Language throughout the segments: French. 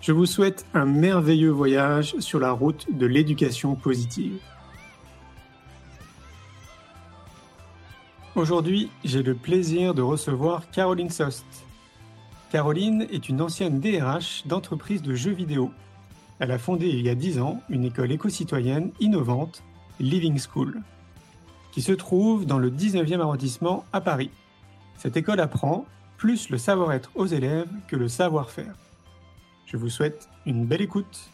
Je vous souhaite un merveilleux voyage sur la route de l'éducation positive. Aujourd'hui, j'ai le plaisir de recevoir Caroline Sost. Caroline est une ancienne DRH d'entreprise de jeux vidéo. Elle a fondé il y a 10 ans une école éco-citoyenne innovante, Living School qui se trouve dans le 19e arrondissement à Paris. Cette école apprend plus le savoir-être aux élèves que le savoir-faire. Je vous souhaite une belle écoute.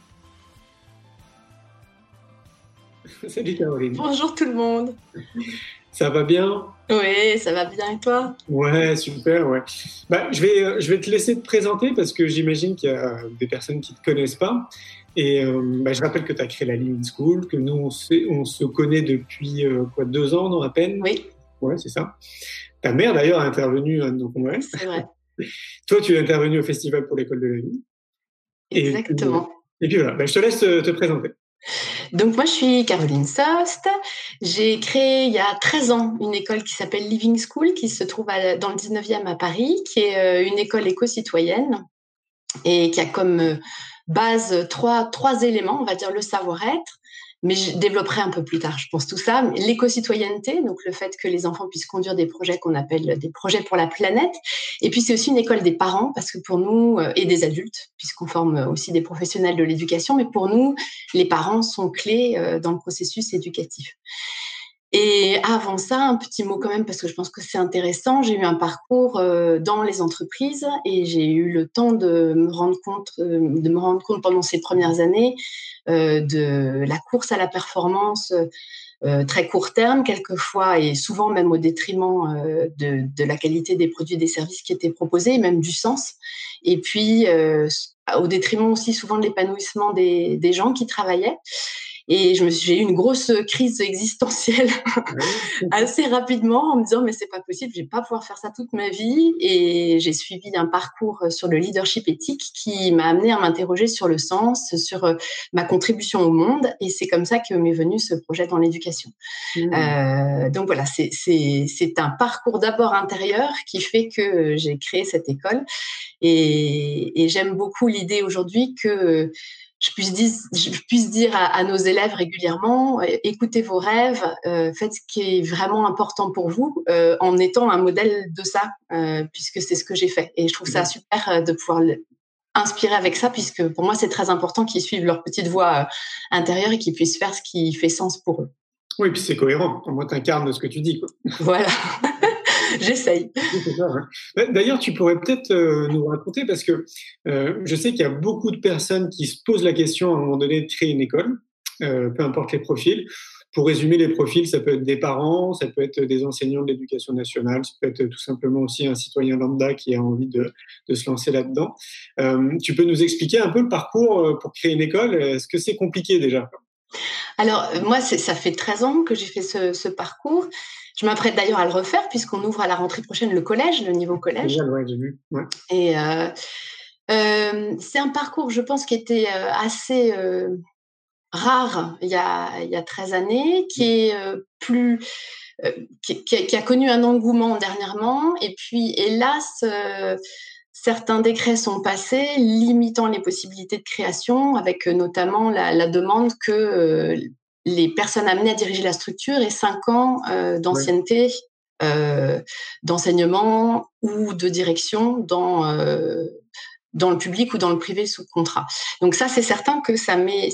Salut Caroline. Bonjour tout le monde. Ça va bien? Oui, ça va bien et toi? Ouais, super, ouais. Bah, je, vais, euh, je vais te laisser te présenter parce que j'imagine qu'il y a des personnes qui ne te connaissent pas. Et euh, bah, je rappelle que tu as créé la Living School, que nous, on, on se connaît depuis euh, quoi, deux ans, non, à peine? Oui. Ouais, c'est ça. Ta mère, d'ailleurs, a intervenu à nos congrès. C'est vrai. Toi, tu es intervenu au Festival pour l'école de la vie. Exactement. Et puis, voilà, bah, je te laisse te, présenter. Donc moi, je suis Caroline Sost. J'ai créé il y a 13 ans une école qui s'appelle Living School, qui se trouve dans le 19e à Paris, qui est euh, une école éco-citoyenne et qui a comme base trois, trois éléments, on va dire le savoir-être, mais je développerai un peu plus tard, je pense tout ça. L'éco-citoyenneté, donc le fait que les enfants puissent conduire des projets qu'on appelle des projets pour la planète. Et puis c'est aussi une école des parents, parce que pour nous, euh, et des adultes, puisqu'on forme aussi des professionnels de l'éducation, mais pour nous, les parents sont clés euh, dans le processus éducatif. Et avant ça, un petit mot quand même, parce que je pense que c'est intéressant. J'ai eu un parcours euh, dans les entreprises et j'ai eu le temps de me rendre compte, euh, de me rendre compte pendant ces premières années euh, de la course à la performance très court terme, quelquefois, et souvent même au détriment de, la qualité des produits et des services qui étaient proposés, même du sens. Et puis, au détriment aussi souvent de l'épanouissement des gens qui travaillaient. Et j'ai eu une grosse crise existentielle assez rapidement en me disant mais c'est pas possible, je vais pas pouvoir faire ça toute ma vie. Et j'ai suivi un parcours sur le leadership éthique qui m'a amené à m'interroger sur le sens, sur euh, ma contribution au monde. Et c'est comme ça que m'est venu ce projet dans l'éducation. Mmh. Euh, donc voilà, c'est un parcours d'abord intérieur qui fait que j'ai créé cette école. Et, et j'aime beaucoup l'idée aujourd'hui que je puisse dire, je puisse dire à, nos élèves régulièrement, écoutez vos rêves, euh, faites ce qui est vraiment important pour vous, euh, en étant un modèle de ça, euh, puisque c'est ce que j'ai fait. Et je trouve ça super de pouvoir inspirer avec ça, puisque pour moi, c'est très important qu'ils suivent leur petite voix intérieure et qu'ils puissent faire ce qui fait sens pour eux. Oui, puis c'est cohérent. Moi, tu incarnes ce que tu dis. Quoi. Voilà. J'essaye. D'ailleurs, tu pourrais peut-être euh, nous raconter, parce que euh, je sais qu'il y a beaucoup de personnes qui se posent la question à un moment donné de créer une école, euh, peu importe les profils. Pour résumer les profils, ça peut être des parents, ça peut être des enseignants de l'éducation nationale, ça peut être tout simplement aussi un citoyen lambda qui a envie de, de se lancer là-dedans. tu peux nous expliquer un peu le parcours pour créer une école? Est-ce que c'est compliqué déjà? Alors, moi, ça fait 13 ans que j'ai fait ce, ce parcours. Je m'apprête d'ailleurs à le refaire puisqu'on ouvre à la rentrée prochaine le collège, le niveau collège. Ouais, j'ai vu. Ouais. Et euh, euh, c'est un parcours, je pense, qui était euh, assez euh, rare il y, a, il y a 13 années, qui est euh, plus. Qui, qui, a connu un engouement dernièrement. Et puis, hélas, certains décrets sont passés limitant les possibilités de création, avec notamment la, la demande que les personnes amenées à diriger la structure et cinq ans euh, d'ancienneté euh, d'enseignement ou de direction dans euh, dans le public ou dans le privé sous contrat. Donc ça, c'est certain que ça met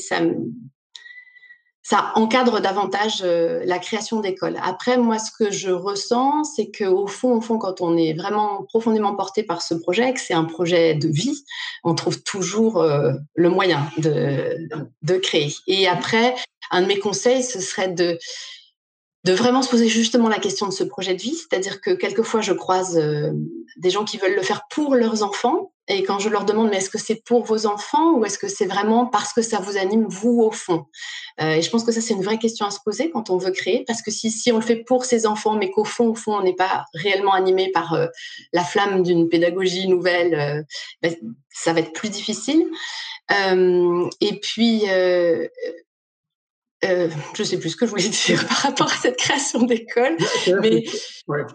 ça encadre davantage la création d'écoles. Après, moi, ce que je ressens, c'est que au fond, au fond, quand on est vraiment profondément porté par ce projet, que c'est un projet de vie, on trouve toujours le moyen de, de créer. Et après, un de mes conseils, ce serait de de vraiment se poser justement la question de ce projet de vie, c'est-à-dire que quelquefois je croise euh, des gens qui veulent le faire pour leurs enfants, et quand je leur demande mais est-ce que c'est pour vos enfants ou est-ce que c'est vraiment parce que ça vous anime vous au fond? Euh, Et je pense que ça c'est une vraie question à se poser quand on veut créer, parce que si si on le fait pour ses enfants, mais qu'au fond au fond on n'est pas réellement animé par euh, la flamme d'une pédagogie nouvelle, ben, ça va être plus difficile. et puis euh, je sais plus ce que je voulais dire par rapport à cette création d'école. Mais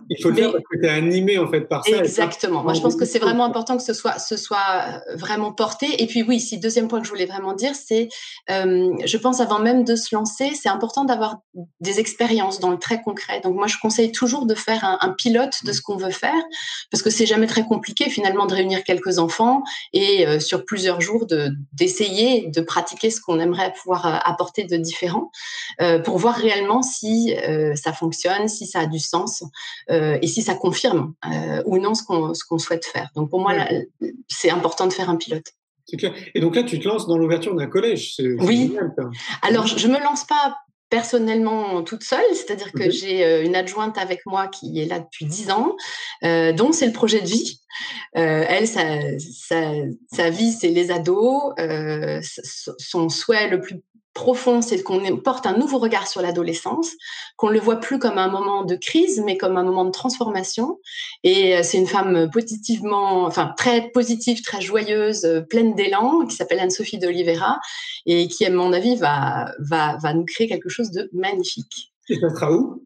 il faut le faire parce que tu es animé en fait par ça. Exactement. Moi, je pense que c'est vraiment important que ce soit, ce soit vraiment porté. Et puis oui, si deuxième point que je voulais vraiment dire, c'est, euh, je pense avant même de se lancer, c'est important d'avoir des expériences dans le très concret. Donc moi, je conseille toujours de faire un, un pilote de ce qu'on veut faire parce que c'est jamais très compliqué finalement de réunir quelques enfants et euh, sur plusieurs jours de d'essayer de pratiquer ce qu'on aimerait pouvoir euh, apporter de différent euh, pour voir réellement si euh, ça fonctionne, si ça a du sens euh, et si ça confirme ou non ce qu'on qu'on souhaite faire. Donc pour moi, c'est important de faire un pilote. C'est clair. Et donc là, tu te lances dans l'ouverture d'un collège. Oui. Alors, je, ne me lance pas personnellement toute seule, c'est-à-dire que j'ai une adjointe avec moi qui est là depuis dix ans, donc c'est le projet de vie. elle, sa, sa vie, c'est les ados. son souhait le plus profond, c'est qu'on porte un nouveau regard sur l'adolescence, qu'on ne le voit plus comme un moment de crise, mais comme un moment de transformation. Et euh, c'est une femme positivement, enfin très positive, très joyeuse, euh, pleine d'élan, qui s'appelle Anne-Sophie d'Oliveira, et qui, à mon avis, va, va, va nous créer quelque chose de magnifique. Et ça sera où?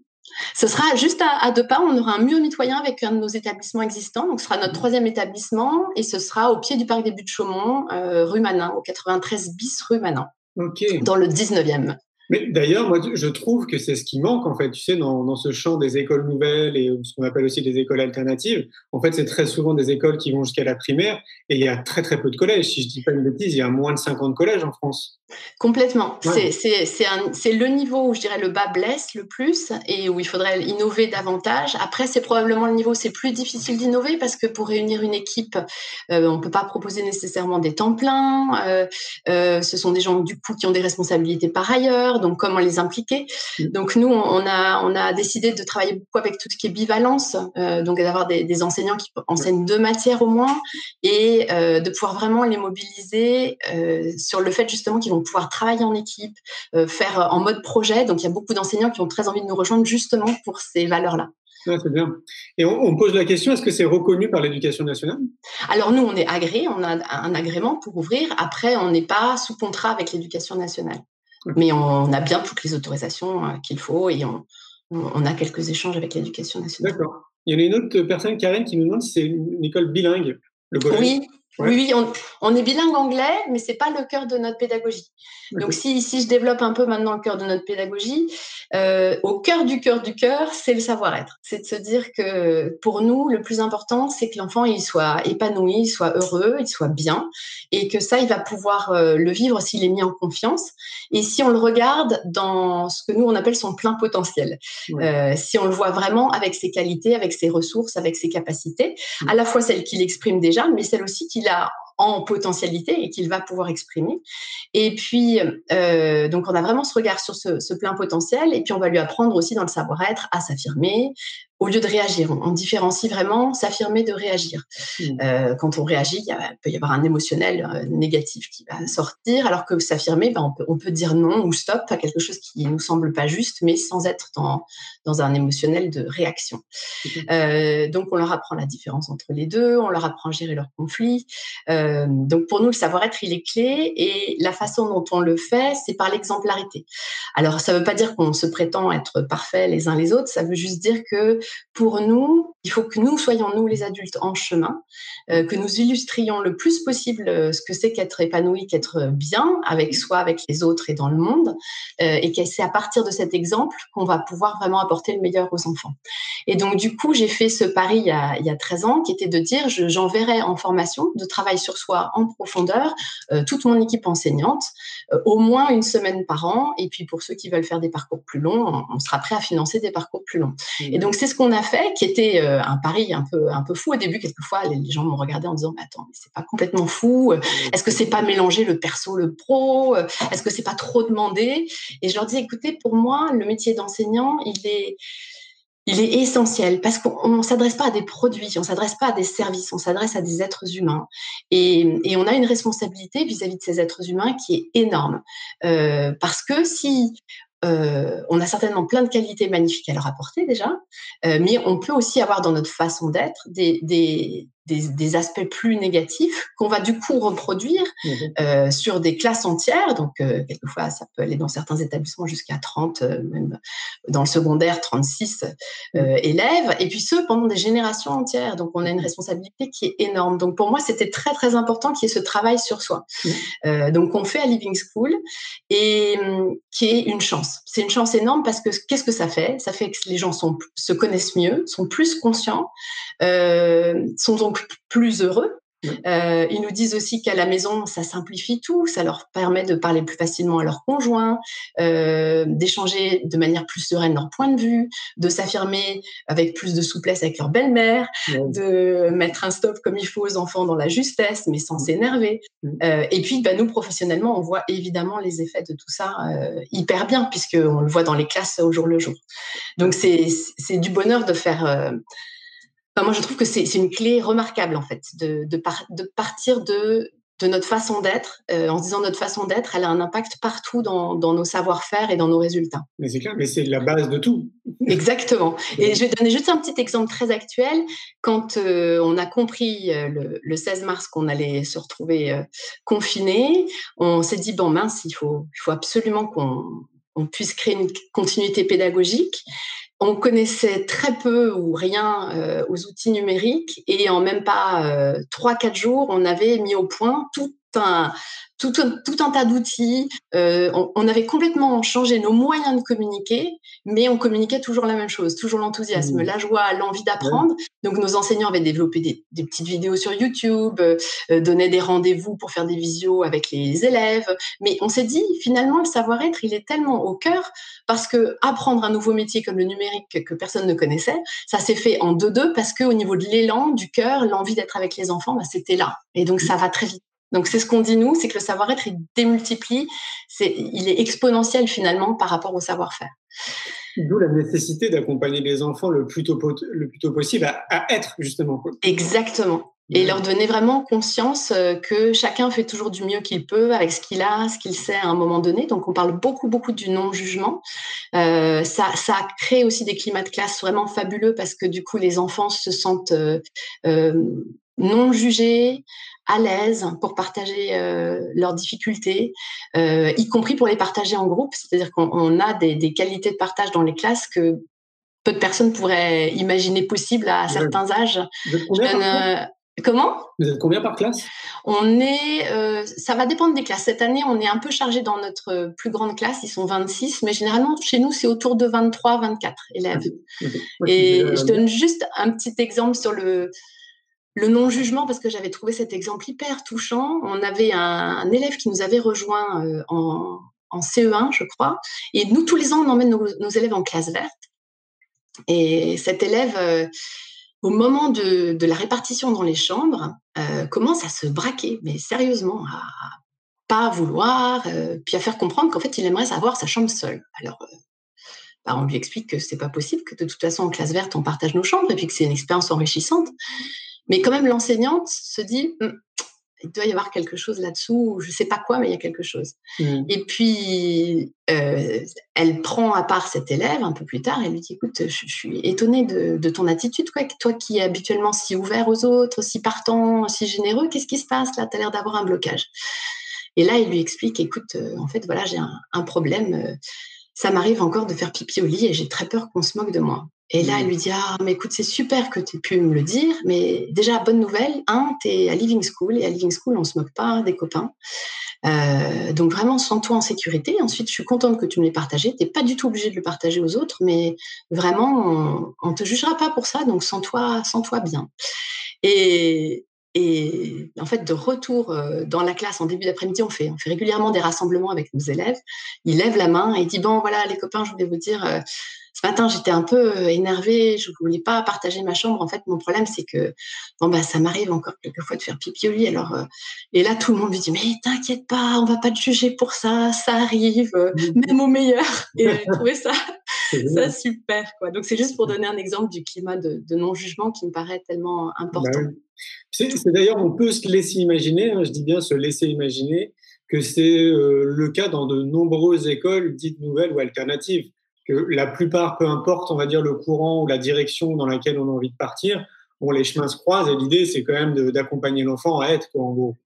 Ce sera juste à, deux pas. On aura un mur mitoyen avec un de nos établissements existants. Donc, ce sera notre troisième établissement et ce sera au pied du parc des Buttes Chaumont, euh, rue Manin, au 93 bis rue Manin dans le 19e. Mais d'ailleurs, moi, je trouve que c'est ce qui manque, en fait, tu sais, dans, dans ce champ des écoles nouvelles et ce qu'on appelle aussi des écoles alternatives. En fait, c'est très souvent des écoles qui vont jusqu'à la primaire et il y a très, très peu de collèges. Si je dis pas une bêtise, il y a moins de 50 collèges en France. Complètement. C'est le niveau où je dirais le bas blesse le plus et où il faudrait innover davantage. Après, c'est probablement le niveau où c'est plus difficile d'innover parce que pour réunir une équipe, euh, on ne peut pas proposer nécessairement des temps pleins. Euh, euh, ce sont des gens du coup qui ont des responsabilités par ailleurs, donc comment les impliquer. Mm. Donc nous, on a, on a décidé de travailler beaucoup avec tout ce qui est bivalence, donc d'avoir des, des, enseignants qui enseignent deux matières au moins et de pouvoir vraiment les mobiliser sur le fait justement qu'ils vont pouvoir travailler en équipe, euh, faire euh, en mode projet. Donc, il y a beaucoup d'enseignants qui ont très envie de nous rejoindre justement pour ces valeurs-là. c'est bien. Et on, pose la question, est-ce que c'est reconnu par l'éducation nationale? Alors nous, on est agréé, on a un agrément pour ouvrir. Après, on n'est pas sous contrat avec l'éducation nationale. Mais on a bien toutes les autorisations euh, qu'il faut et on, on, a quelques échanges avec l'éducation nationale. D'accord. Il y en a une autre personne, Karen, qui nous demande si c'est une école bilingue. Le oui, oui, oui, on, est bilingue anglais, mais c'est pas le cœur de notre pédagogie. Donc, si, si je développe un peu maintenant le cœur de notre pédagogie, euh, au cœur du cœur du cœur, c'est le savoir-être. C'est de se dire que pour nous, le plus important, c'est que l'enfant il soit épanoui, il soit heureux, il soit bien, et que ça, il va pouvoir euh, le vivre s'il est mis en confiance. Et si on le regarde dans ce que nous on appelle son plein potentiel, euh, si on le voit vraiment avec ses qualités, avec ses ressources, avec ses capacités, mmh. à la fois celles qu'il exprime déjà, mais celles aussi qu'il a en potentialité et qu'il va pouvoir exprimer. Et puis, euh, donc, on a vraiment ce regard sur ce, ce, plein potentiel et puis on va lui apprendre aussi dans le savoir-être à s'affirmer, au lieu de réagir. On, différencie vraiment s'affirmer de réagir. Mmh. Euh, quand on réagit, il, peut y avoir un émotionnel euh, négatif qui va sortir, alors que s'affirmer, ben, on, peut, on, peut, dire non ou stop à quelque chose qui nous semble pas juste, mais sans être dans, dans un émotionnel de réaction. Euh, donc, on leur apprend la différence entre les deux, on leur apprend à gérer leurs conflits. Donc, pour nous, le savoir-être, il est clé et la façon dont on le fait, c'est par l'exemplarité. Alors, ça ne veut pas dire qu'on se prétend être parfait les uns les autres, ça veut juste dire que pour nous, il faut que nous soyons, nous les adultes, en chemin, euh, que nous illustrions le plus possible euh, ce que c'est qu'être épanoui, qu'être bien avec soi, avec les autres et dans le monde, euh, et que c'est à partir de cet exemple qu'on va pouvoir vraiment apporter le meilleur aux enfants. Et donc, du coup, j'ai fait ce pari il y a, il y a 13 ans, qui était de dire, j'enverrai en formation de travail sur soi en profondeur toute mon équipe enseignante, au moins une semaine par an, et puis pour ceux qui veulent faire des parcours plus longs, on, sera prêt à financer des parcours plus longs. Et donc, c'est ce qu'on a fait, qui était euh, un pari un peu, un peu fou au début. Quelquefois, les, gens m'ont regardé en disant, mais attends, mais c'est pas complètement fou. Est-ce que c'est pas mélanger le perso, le pro? Est-ce que c'est pas trop demandé? Et je leur dis, écoutez, pour moi, le métier d'enseignant, il est il est essentiel parce qu'on ne s'adresse pas à des produits, on ne s'adresse pas à des services, on s'adresse à des êtres humains. Et, et on a une responsabilité vis-à-vis de ces êtres humains qui est énorme. Euh, parce que si euh, on a certainement plein de qualités magnifiques à leur apporter déjà, euh, mais on peut aussi avoir dans notre façon d'être des, des, des, aspects plus négatifs qu'on va du coup reproduire mmh euh, sur des classes entières. Donc, euh, quelquefois, ça peut aller dans certains établissements jusqu'à 30, euh, même dans le secondaire, 36 mmh. élèves. Et puis, ceux pendant des générations entières. Donc, on a une mmh. responsabilité qui est énorme. Donc, pour moi, c'était très, très important qu'il y ait ce travail sur soi. donc, on fait à Living School et qui est une chance. C'est une chance énorme parce que qu'est-ce que ça fait? Ça fait que les gens sont, se connaissent mieux, sont plus conscients, sont donc plus heureux. Euh, ils nous disent aussi qu'à la maison, ça simplifie tout, ça leur permet de parler plus facilement à leur conjoint, euh, d'échanger de manière plus sereine leur point de vue, de s'affirmer avec plus de souplesse avec leur belle-mère, de mettre un stop comme il faut aux enfants dans la justesse, mais sans s'énerver. Euh, et puis, bah, nous, professionnellement, on voit évidemment les effets de tout ça hyper bien, puisqu'on le voit dans les classes au jour le jour. Donc, c'est du bonheur de faire moi, je trouve que c'est une clé remarquable, en fait, de, de, partir de, de notre façon d'être. Euh, en se disant notre façon d'être, elle a un impact partout dans, dans nos savoir-faire et dans nos résultats. Mais c'est clair, mais c'est la base de tout. Exactement. Et je vais donner juste un petit exemple très actuel. Quand euh, on a compris euh, le, le, 16 mars qu'on allait se retrouver confinés, on s'est dit, bon mince, il faut, il faut absolument qu'on on puisse créer une continuité pédagogique on connaissait très peu ou rien euh, aux outils numériques et en même pas euh, trois, quatre jours, on avait mis au point tout un, tout, tout un tas d'outils. Euh, on, avait complètement changé nos moyens de communiquer, mais on communiquait toujours la même chose, toujours l'enthousiasme, mmh. la joie, l'envie d'apprendre. Donc nos enseignants avaient développé des, petites vidéos sur YouTube, euh, donnaient des rendez-vous pour faire des visios avec les élèves. Mais on s'est dit, finalement, le savoir-être, il est tellement au cœur parce que apprendre un nouveau métier comme le numérique que personne ne connaissait, ça s'est fait en deux-deux parce qu'au niveau de l'élan, du cœur, l'envie d'être avec les enfants, bah, c'était là. Et donc ça va très vite. Donc c'est ce qu'on dit nous, c'est que le savoir-être il démultiplie, c'est il est exponentiel finalement par rapport au savoir-faire. D'où la nécessité d'accompagner les enfants le plus tôt, le plus tôt possible à, être justement. Exactement. Et leur donner vraiment conscience euh, que chacun fait toujours du mieux qu'il peut avec ce qu'il a, ce qu'il sait à un moment donné. Donc on parle beaucoup beaucoup du non-jugement. Euh, ça, ça crée aussi des climats de classe vraiment fabuleux parce que du coup les enfants se sentent euh, euh non jugés, à l'aise pour partager euh, leurs difficultés, euh, y compris pour les partager en groupe. C'est-à-dire qu'on a des, qualités de partage dans les classes que peu de personnes pourraient imaginer possibles à certains âges. Euh, comment? Vous êtes combien par classe? On est, ça va dépendre des classes. Cette année, on est un peu chargé dans notre plus grande classe, ils sont 26, mais généralement chez nous, c'est autour de 23, 24 élèves. Et je donne juste un petit exemple sur le, le non-jugement, parce que j'avais trouvé cet exemple hyper touchant. On avait un, élève qui nous avait rejoint euh, en, CE1, je crois, et nous, tous les ans, on emmène nos, élèves en classe verte. Et cet élève, euh, au moment de, la répartition dans les chambres, euh, commence à se braquer, mais sérieusement, à, pas vouloir, puis à faire comprendre qu'en fait, il aimerait avoir sa chambre seule. Alors, bah, on lui explique que c'est pas possible, que de toute façon, en classe verte, on partage nos chambres, et puis que c'est une expérience enrichissante. Mais quand même, l'enseignante se dit, hum, il doit y avoir quelque chose là-dessous, je ne sais pas quoi, mais il y a quelque chose. Mmh. Et puis, euh, elle prend à part cet élève un peu plus tard et lui dit, écoute, je, suis étonnée de, ton attitude, quoi, toi qui es habituellement si ouvert aux autres, si partant, si généreux, qu'est-ce qui se passe là? Tu as l'air d'avoir un blocage. Et là, il lui explique, écoute, euh, en fait, voilà, j'ai un, problème. Euh, ça m'arrive encore de faire pipi au lit et j'ai très peur qu'on se moque de moi. Et là, elle lui dit Ah, mais écoute, c'est super que tu aies pu me le dire, mais déjà, bonne nouvelle, un, tu es à Living School, et à Living School, on se moque pas des copains. Euh, donc vraiment, sens-toi en sécurité. Ensuite, je suis contente que tu me l'aies partagé. Tu n'es pas du tout obligé de le partager aux autres, mais vraiment, on ne te jugera pas pour ça, donc sens-toi sens -toi bien. Et, et en fait, de retour euh, dans la classe en début d'après-midi, on fait, on fait régulièrement des rassemblements avec nos élèves. Il lève la main et il dit Bon, voilà, les copains, je voulais vous dire, euh, ce matin, j'étais un peu euh, énervée, je voulais pas partager ma chambre. En fait, mon problème, c'est que bon bah ça m'arrive encore quelquefois de faire pipi au lit. Alors euh, et là, tout le monde me dit mais t'inquiète pas, on va pas te juger pour ça, ça arrive, euh, mmh. même au meilleur. Et j'ai trouvé ça ça super quoi. Donc c'est juste pour donner un exemple du climat de, non jugement qui me paraît tellement important. Bah c'est d'ailleurs on peut se laisser imaginer, hein, je dis bien se laisser imaginer que c'est le cas dans de nombreuses écoles dites nouvelles ou alternatives que la plupart, peu importe, on va dire, le courant ou la direction dans laquelle on a envie de partir, bon, les chemins se croisent et l'idée, c'est quand même d'accompagner l'enfant à être, quoi, en gros.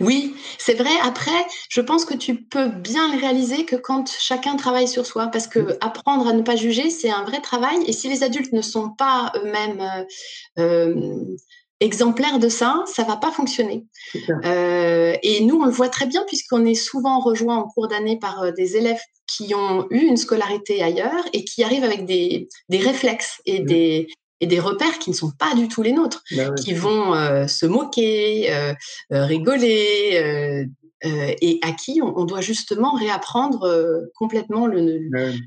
Oui, c'est vrai. Après, je pense que tu peux bien le réaliser que quand chacun travaille sur soi, parce que apprendre à ne pas juger, c'est un vrai travail. Et si les adultes ne sont pas eux-mêmes euh, euh exemplaire de ça, ça va pas fonctionner. Euh, et nous, on le voit très bien puisqu'on est souvent rejoint en cours d'année par des élèves qui ont eu une scolarité ailleurs et qui arrivent avec des, des réflexes et des et des repères qui ne sont pas du tout les nôtres, bah qui vont euh, se moquer, euh, euh rigoler, euh, et à qui on, doit justement réapprendre complètement le,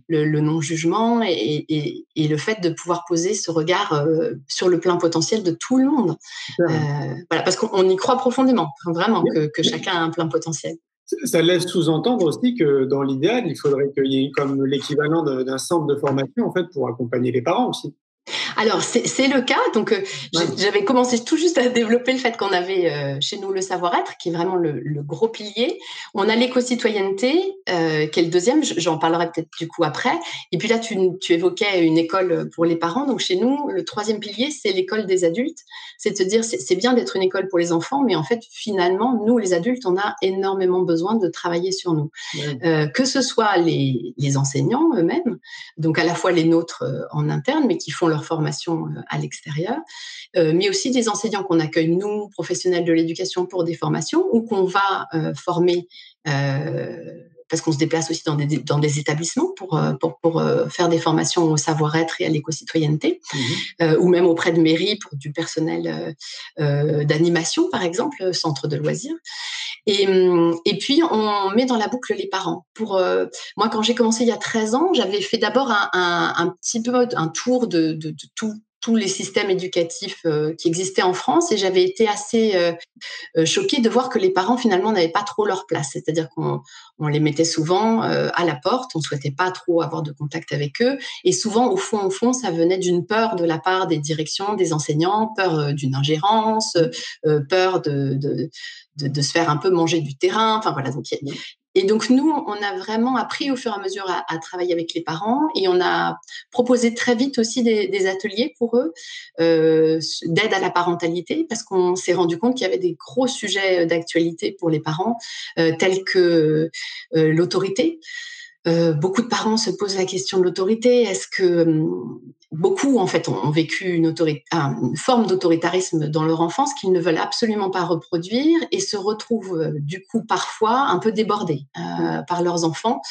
le, non-jugement et, et, et, le fait de pouvoir poser ce regard sur le plein potentiel de tout le monde. voilà, parce qu'on y croit profondément, vraiment, que, que, chacun a un plein potentiel. Ça laisse sous-entendre aussi que dans l'idéal, il faudrait qu'il y ait comme l'équivalent d'un centre de formation en fait pour accompagner les parents aussi. Alors, c'est le cas. Donc, euh, j'avais commencé tout juste à développer le fait qu'on avait euh, chez nous le savoir-être, qui est vraiment le, gros pilier. On a l'éco-citoyenneté, euh, qui est le deuxième. J'en parlerai peut-être du coup après. Et puis là, tu, évoquais une école pour les parents. Donc, chez nous, le troisième pilier, c'est l'école des adultes. C'est de se dire, c'est bien d'être une école pour les enfants, mais en fait, finalement, nous, les adultes, on a énormément besoin de travailler sur nous. que ce soit les, les enseignants eux-mêmes, donc à la fois les nôtres en interne, mais qui font leur euh, à l'extérieur, euh, mais aussi des enseignants qu'on accueille, nous, professionnels de l'éducation, pour des formations ou qu'on va euh, former parce qu'on se déplace aussi dans des, dans des établissements pour, pour, pour faire des formations au savoir-être et à l'éco-citoyenneté, mmh ou même auprès de mairies pour du personnel d'animation, par exemple, centre de loisirs. Et, hum, et puis, on met dans la boucle les parents. Pour moi, quand j'ai commencé il y a 13 ans, j'avais fait d'abord un, un, un, petit peu un tour de, de, de tout tous les systèmes éducatifs euh, qui existaient en France. Et j'avais été assez euh, euh, choquée de voir que les parents finalement n'avaient pas trop leur place, c'est-à-dire qu'on on les mettait souvent à la porte, on souhaitait pas trop avoir de contact avec eux. Et souvent au fond au fond ça venait d'une peur de la part des directions, des enseignants, peur d'une ingérence, peur de, se faire un peu manger du terrain. Enfin voilà, donc et donc, nous, on a vraiment appris au fur et à mesure à, travailler avec les parents et on a proposé très vite aussi des, ateliers pour eux euh, d'aide à la parentalité parce qu'on s'est rendu compte qu'il y avait des gros sujets d'actualité pour les parents euh, tels que euh, l'autorité. Euh, beaucoup de parents se posent la question de l'autorité. Est-ce que hum, beaucoup, en fait, ont, vécu une, une forme d'autoritarisme dans leur enfance qu'ils ne veulent absolument pas reproduire et se retrouvent euh, du coup parfois un peu débordés euh, par leurs enfants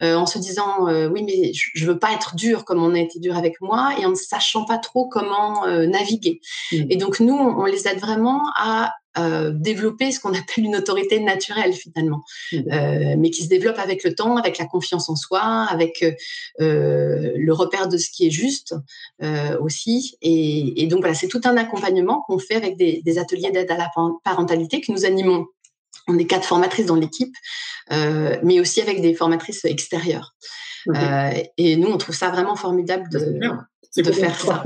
en se disant oui mais je veux pas être dur comme on a été dur avec moi et en ne sachant pas trop comment naviguer. Mmh. Et donc nous, on les aide vraiment à euh, développer ce qu'on appelle une autorité naturelle finalement, mmh. euh, mais qui se développe avec le temps, avec la confiance en soi, avec euh, le repère de ce qui est juste aussi. Et, donc voilà, c'est tout un accompagnement qu'on fait avec des, ateliers d'aide à la parentalité que nous animons. On est quatre formatrices dans l'équipe, mais aussi avec des formatrices extérieures. et nous, on trouve ça vraiment formidable de, de faire ça.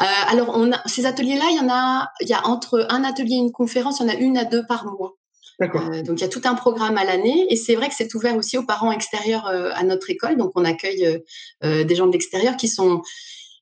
Euh, alors, on a, ces ateliers-là, il y en a, il y a entre un atelier et une conférence, il y en a une à deux par mois. Euh, donc, il y a tout un programme à l'année et c'est vrai que c'est ouvert aussi aux parents extérieurs euh, à notre école. Donc, on accueille des gens de l'extérieur qui sont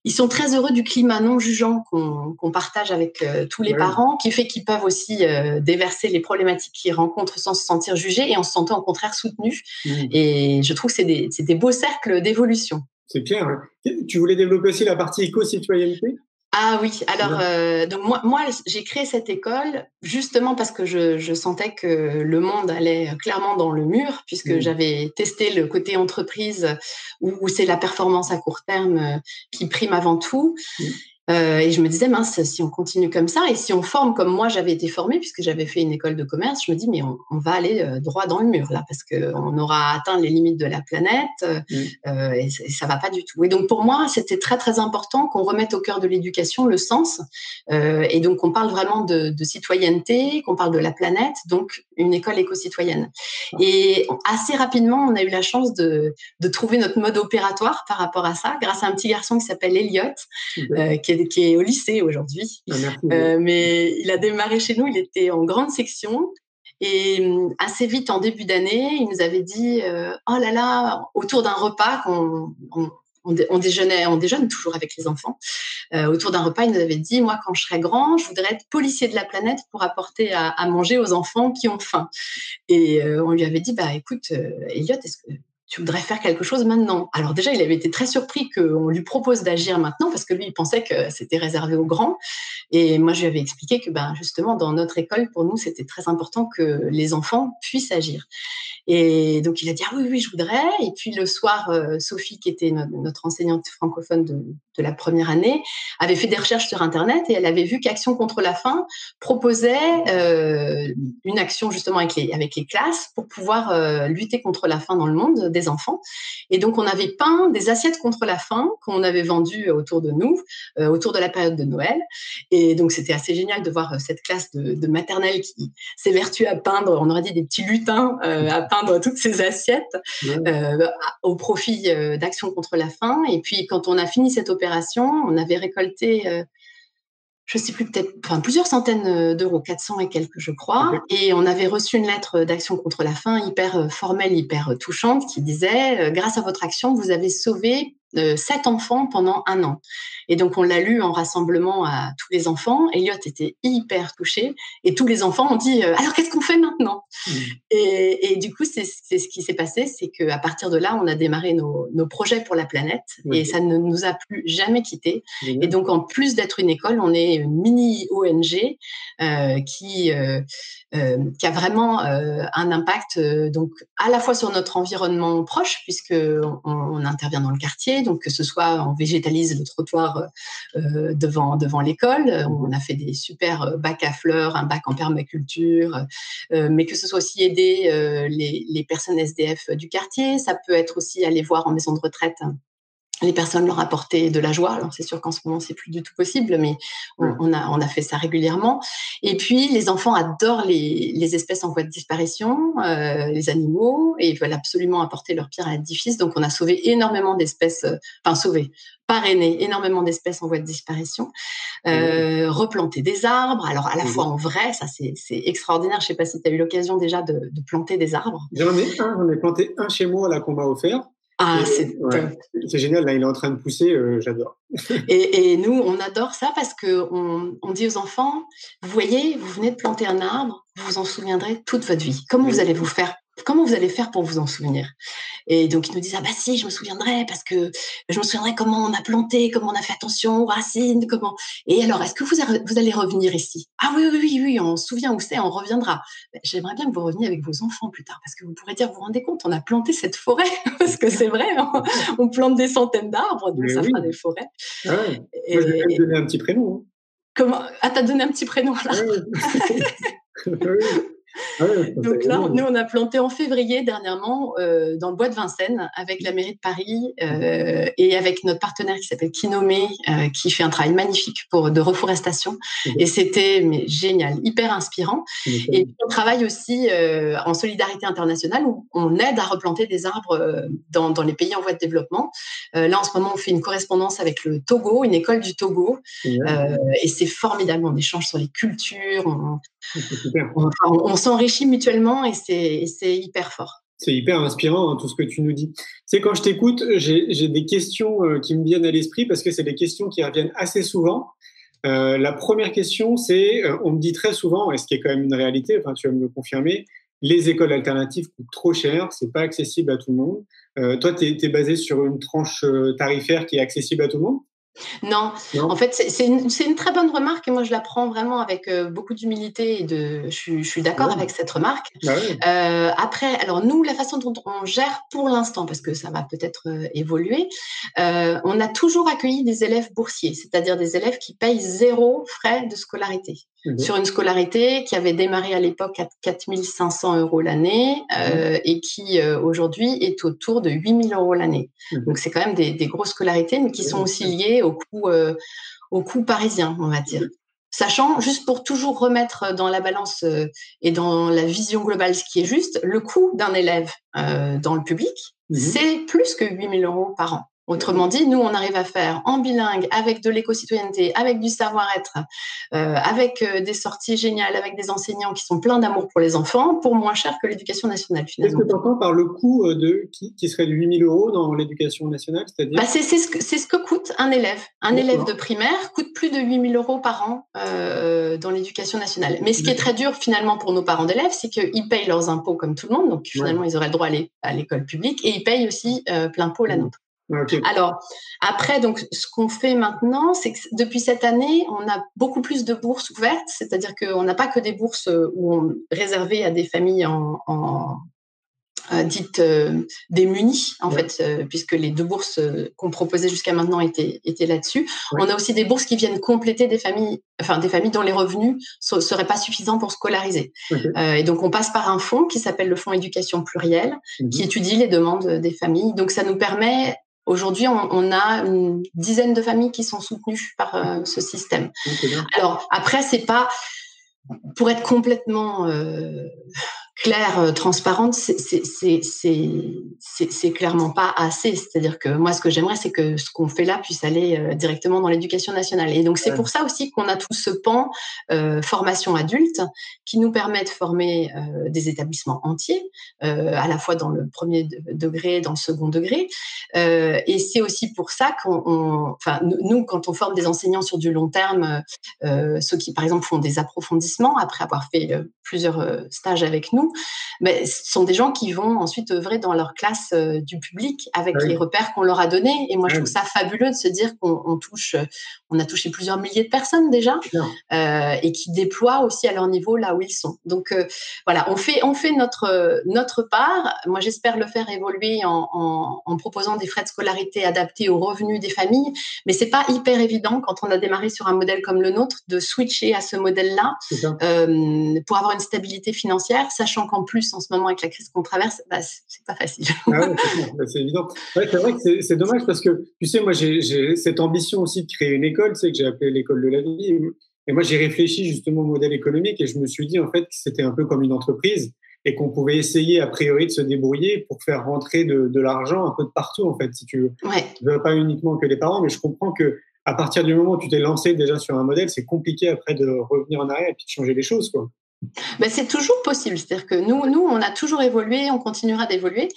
ils sont très heureux du climat non jugeant qu'on partage avec tous les parents, qui fait qu'ils peuvent aussi déverser les problématiques qu'ils rencontrent sans se sentir jugés et en se sentant au contraire soutenus. Mmh. Et je trouve que c'est des, des, beaux cercles d'évolution. C'est clair. Hein. Tu voulais développer aussi la partie éco-citoyenneté? Ah oui, alors euh, donc moi, moi j'ai créé cette école justement parce que je, je, sentais que le monde allait clairement dans le mur puisque mmh. j'avais testé le côté entreprise où, où c'est la performance à court terme euh, qui prime avant tout. Mmh. Euh, et je me disais, mince, si on continue comme ça, et si on forme comme moi j'avais été formée, puisque j'avais fait une école de commerce, je me dis, mais on, va aller euh, droit dans le mur là, parce qu'on aura atteint les limites de la planète, euh, mmh. et, ça va pas du tout. Et donc pour moi, c'était très très important qu'on remette au cœur de l'éducation le sens, et donc on parle vraiment de, de citoyenneté, qu'on parle de la planète, donc une école éco-citoyenne. Ah. Et assez rapidement, on a eu la chance de, de, trouver notre mode opératoire par rapport à ça, grâce à un petit garçon qui s'appelle Elliot, qui qui est, au lycée aujourd'hui. Ah, euh, mais il a démarré chez nous, il était en grande section. Et hum, assez vite, en début d'année, il nous avait dit euh, Oh là là, autour d'un repas qu'on on, déjeunait, on déjeune toujours avec les enfants. Euh, autour d'un repas, il nous avait dit Moi, quand je serai grand, je voudrais être policier de la planète pour apporter à, manger aux enfants qui ont faim. Et on lui avait dit Bah écoute, Elliot, est-ce que tu voudrais faire quelque chose maintenant. Alors déjà, il avait été très surpris qu'on lui propose d'agir maintenant parce que lui, il pensait que c'était réservé aux grands. Et moi, je lui avais expliqué que ben, justement, dans notre école, pour nous, c'était très important que les enfants puissent agir. Et donc, il a dit, ah oui, oui, je voudrais. Et puis le soir, euh, Sophie, qui était notre, enseignante francophone de, la première année, avait fait des recherches sur Internet et elle avait vu qu'Action contre la faim proposait euh, une action justement avec les, classes pour pouvoir euh, lutter contre la faim dans le monde enfants. Et donc, on avait peint des assiettes contre la faim qu'on avait vendues autour de nous, euh, autour de la période de Noël. Et donc, c'était assez génial de voir cette classe de, de maternelle qui s'évertue à peindre, on aurait dit des petits lutins à peindre toutes ces assiettes euh, au profit euh, d'Action contre la faim. Et puis, quand on a fini cette opération, on avait récolté euh, je sais plus, peut-être enfin, plusieurs centaines d'euros, 400 et quelques, je crois. Et on avait reçu une lettre d'action contre la faim hyper formelle, hyper touchante, qui disait Grâce à votre action, vous avez sauvé sept enfants pendant un an. Et donc, on l'a lu en rassemblement à tous les enfants. Elliot était hyper touché. Et tous les enfants ont dit euh, Alors, qu'est-ce qu'on fait maintenant mmh. et, du coup, c'est ce qui s'est passé c'est qu'à partir de là, on a démarré nos, projets pour la planète. Et ça ne nous a plus jamais quittés. Et donc, en plus d'être une école, on est une mini ONG euh, qui. Euh, euh, qui a vraiment euh, un impact euh, donc à la fois sur notre environnement proche puisque on, intervient dans le quartier donc que ce soit on végétalise le trottoir devant devant l'école on a fait des super bacs à fleurs un bac en permaculture mais que ce soit aussi aider les, les personnes SDF du quartier ça peut être aussi aller voir en maison de retraite les personnes leur apportaient de la joie. Alors c'est sûr qu'en ce moment c'est plus du tout possible, mais on, a on a fait ça régulièrement. Et puis les enfants adorent les, les espèces en voie de disparition, euh, les animaux, et ils veulent absolument apporter leur pierre à l'édifice. Donc on a sauvé énormément d'espèces, euh, enfin sauvé, parrainé énormément d'espèces en voie de disparition, euh, replanter des arbres. Alors à la fois en vrai, ça c'est extraordinaire. Je sais pas si tu as eu l'occasion déjà de, de planter des arbres. J'en ai un, j'en ai planté un chez moi là qu'on m'a offert. Ah, c'est génial, là, il est en train de pousser, euh, j'adore. et, et, nous, on adore ça parce qu'on on dit aux enfants, vous voyez, vous venez de planter un arbre, vous vous en souviendrez toute votre vie. Comment vous allez vous faire Comment vous allez faire pour vous en souvenir? Et donc ils nous disent ah bah si je me souviendrai parce que je me souviendrai comment on a planté, comment on a fait attention aux racines, comment. Et alors est-ce que vous, vous allez revenir ici? Ah oui oui oui oui on se souvient où c'est, on reviendra. Ben, j'aimerais bien que vous reveniez avec vos enfants plus tard parce que vous pourrez dire vous vous rendez compte on a planté cette forêt parce que c'est vrai on, plante des centaines d'arbres donc ça fera des forêts. Ah et, Moi, je vais donner un petit prénom. Hein. Comment? Ah t'as donné un petit prénom là. Ah Donc là, nous, on a planté en février dernièrement euh, dans le bois de Vincennes avec la mairie de Paris euh, et avec notre partenaire qui s'appelle Kinomé, euh, qui fait un travail magnifique pour de reforestation. Et c'était génial, hyper inspirant. Et on travaille aussi en solidarité internationale où on aide à replanter des arbres dans, dans les pays en voie de développement. là, en ce moment, on fait une correspondance avec le Togo, une école du Togo, et c'est formidable. On échange sur les cultures, on, on, on s'enrichit mutuellement et c'est hyper fort. C'est hyper inspirant hein, tout ce que tu nous dis. C'est quand je t'écoute, j'ai des questions euh, qui me viennent à l'esprit parce que c'est des questions qui reviennent assez souvent. Euh, la première question, c'est, euh, on me dit très souvent, et ce qui est quand même une réalité, enfin tu vas me le confirmer, les écoles alternatives coûtent trop cher, c'est pas accessible à tout le monde. Toi, tu es, basé sur une tranche tarifaire qui est accessible à tout le monde? Non. en fait, c'est une, une, très bonne remarque et moi je la prends vraiment avec euh, beaucoup d'humilité et de, je, suis d'accord avec cette remarque. Bah euh, après, alors nous, la façon dont on gère pour l'instant, parce que ça va peut-être euh, évoluer, on a toujours accueilli des élèves boursiers, c'est-à-dire des élèves qui payent zéro frais de scolarité. Mmh sur une scolarité qui avait démarré à l'époque à 4500 euros l'année mmh et qui aujourd'hui est autour de 8000 euros l'année. Mmh Donc c'est quand même des, des grosses scolarités, mais qui sont aussi liées au coût, euh, au coût parisien, on va dire. Sachant, juste pour toujours remettre dans la balance euh, et dans la vision globale ce qui est juste, le coût d'un élève euh, dans le public, c'est plus que 8000 euros par an. Autrement dit, nous, on arrive à faire en bilingue, avec de l'éco-citoyenneté, avec du savoir-être, euh, avec euh, des sorties géniales, avec des enseignants qui sont pleins d'amour pour les enfants, pour moins cher que l'éducation nationale, finalement. Qu'est-ce que tu entends par le coût euh, de, qui, qui serait de 8000 euros dans l'éducation nationale c'est-à-dire bah, c'est, ce que, ce que coûte un élève. Un élève de primaire coûte plus de 8000 euros par an euh, dans l'éducation nationale. Mais ce qui est très dur, finalement, pour nos parents d'élèves, c'est qu'ils payent leurs impôts comme tout le monde, donc finalement, ils auraient le droit à à l'école publique, et ils payent aussi plein pot la mmh. Alors, après, donc, ce qu'on fait maintenant, c'est que depuis cette année, on a beaucoup plus de bourses ouvertes, c'est-à-dire qu'on n'a pas que des bourses euh, où on, réservées à des familles en, euh, dites euh, démunies, en fait, puisque les deux bourses qu'on proposait jusqu'à maintenant étaient, étaient là-dessus. On a aussi des bourses qui viennent compléter des familles, enfin des familles dont les revenus ne seraient pas suffisants pour scolariser. et donc, on passe par un fonds qui s'appelle le Fonds Éducation Plurielle, qui mhm. étudie les demandes des familles. Donc, ça nous permet Aujourd'hui, on, a une dizaine de familles qui sont soutenues par euh, ce système. Alors après, c'est pas pour être complètement euh, claire, euh, transparente, c'est clairement pas assez. C'est-à-dire que moi, ce que j'aimerais, c'est que ce qu'on fait là puisse aller euh, directement dans l'éducation nationale. Et donc, c'est pour ça aussi qu'on a tout ce pan euh, formation adulte qui nous permet de former des établissements entiers, à la fois dans le premier degré, dans le second degré. et c'est aussi pour ça qu'on, enfin, nous, quand on forme des enseignants sur du long terme, ceux qui, par exemple, font des approfondissements après avoir fait plusieurs stages avec nous, mais ce sont des gens qui vont ensuite œuvrer dans leur classe euh, du public avec les repères qu'on leur a donnés. Et moi, je trouve ça fabuleux de se dire qu'on touche, on a touché plusieurs milliers de personnes déjà, euh, et qui déploient aussi à leur niveau là où ils sont. Donc euh, voilà, on fait, on fait notre notre part. Moi, j'espère le faire évoluer en, en, en, proposant des frais de scolarité adaptés aux revenus des familles, mais c'est pas hyper évident quand on a démarré sur un modèle comme le nôtre de switcher à ce modèle-là euh, pour avoir une stabilité financière, sachant qu'en plus, en ce moment, avec la crise qu'on traverse, bah, c'est pas facile. Ah bah, c'est évident. c'est vrai que c'est dommage parce que, tu sais, moi, j'ai cette ambition aussi de créer une école, sais, que j'ai appelé l'école de la vie. Et moi, j'ai réfléchi justement au modèle économique et je me suis dit, en fait, que c'était un peu comme une entreprise et qu'on pouvait essayer, a priori, de se débrouiller pour faire rentrer de, de l'argent un peu de partout, en fait, si tu veux. Ouais. Pas uniquement que les parents, mais je comprends que à partir du moment où tu t'es lancé déjà sur un modèle, c'est compliqué après de revenir en arrière et puis de changer les choses, quoi. Ben, c'est toujours possible. C'est-à-dire que nous, nous, on a toujours évolué, on continuera d'évoluer.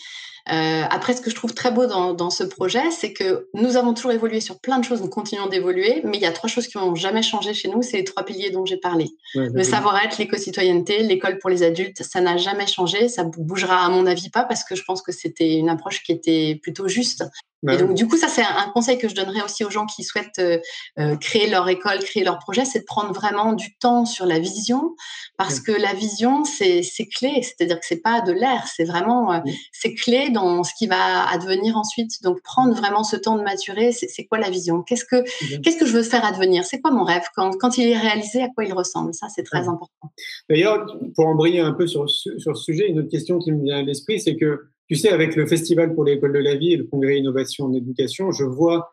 Euh, après, ce que je trouve très beau dans, dans ce projet, c'est que nous avons toujours évolué sur plein de choses, nous continuons d'évoluer, mais il y a trois choses qui n'ont jamais changé chez nous, c'est les trois piliers dont j'ai parlé. le savoir-être, l'éco-citoyenneté, l'école pour les adultes, ça n'a jamais changé, ça bougera à mon avis pas, parce que je pense que c'était une approche qui était plutôt juste et donc, du coup, ça, c'est un conseil que je donnerais aussi aux gens qui souhaitent euh, euh, créer leur école, créer leur projet, c'est de prendre vraiment du temps sur la vision, parce que la vision, c'est clé. C'est-à-dire que c'est pas de l'air, c'est vraiment, euh, c'est clé dans ce qui va advenir ensuite. Donc, prendre vraiment ce temps de maturer, c'est quoi la vision? Qu'est-ce que, qu'est-ce que je veux faire advenir? C'est quoi mon rêve? Quand, quand il est réalisé, à quoi il ressemble? Ça, c'est très important. D'ailleurs, pour embrayer un peu sur, sur ce sujet, une autre question qui me vient à l'esprit, c'est que tu sais, avec le Festival pour l'école de la vie et le Congrès Innovation en éducation, je vois,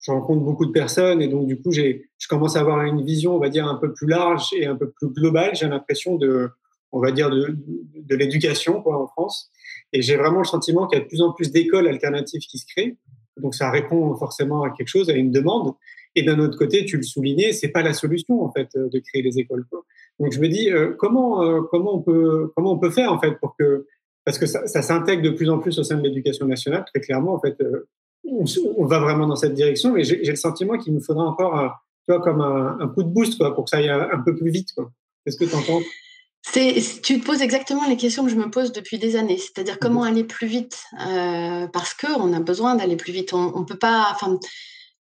je rencontre beaucoup de personnes et donc du coup, j'ai, je commence à avoir une vision, on va dire, un peu plus large et un peu plus globale. J'ai l'impression de, on va dire, de, de, l'éducation quoi, en France. Et j'ai vraiment le sentiment qu'il y a de plus en plus d'écoles alternatives qui se créent. Donc ça répond forcément à quelque chose, à une demande. Et d'un autre côté, tu le soulignais, c'est pas la solution en fait de créer les écoles. Donc je me dis euh, comment euh, comment on peut comment on peut faire en fait pour que parce que ça, s'intègre de plus en plus au sein de l'éducation nationale, très clairement. En fait, on, va vraiment dans cette direction, mais j'ai le sentiment qu'il nous faudra encore, un, tu vois, comme un, coup de boost, quoi, pour que ça aille un, peu plus vite. Qu'est-ce que tu en penses? Tu te poses exactement les questions que je me pose depuis des années, c'est-à-dire comment aller plus vite, euh, parce que on a besoin d'aller plus vite. On, on peut pas, enfin,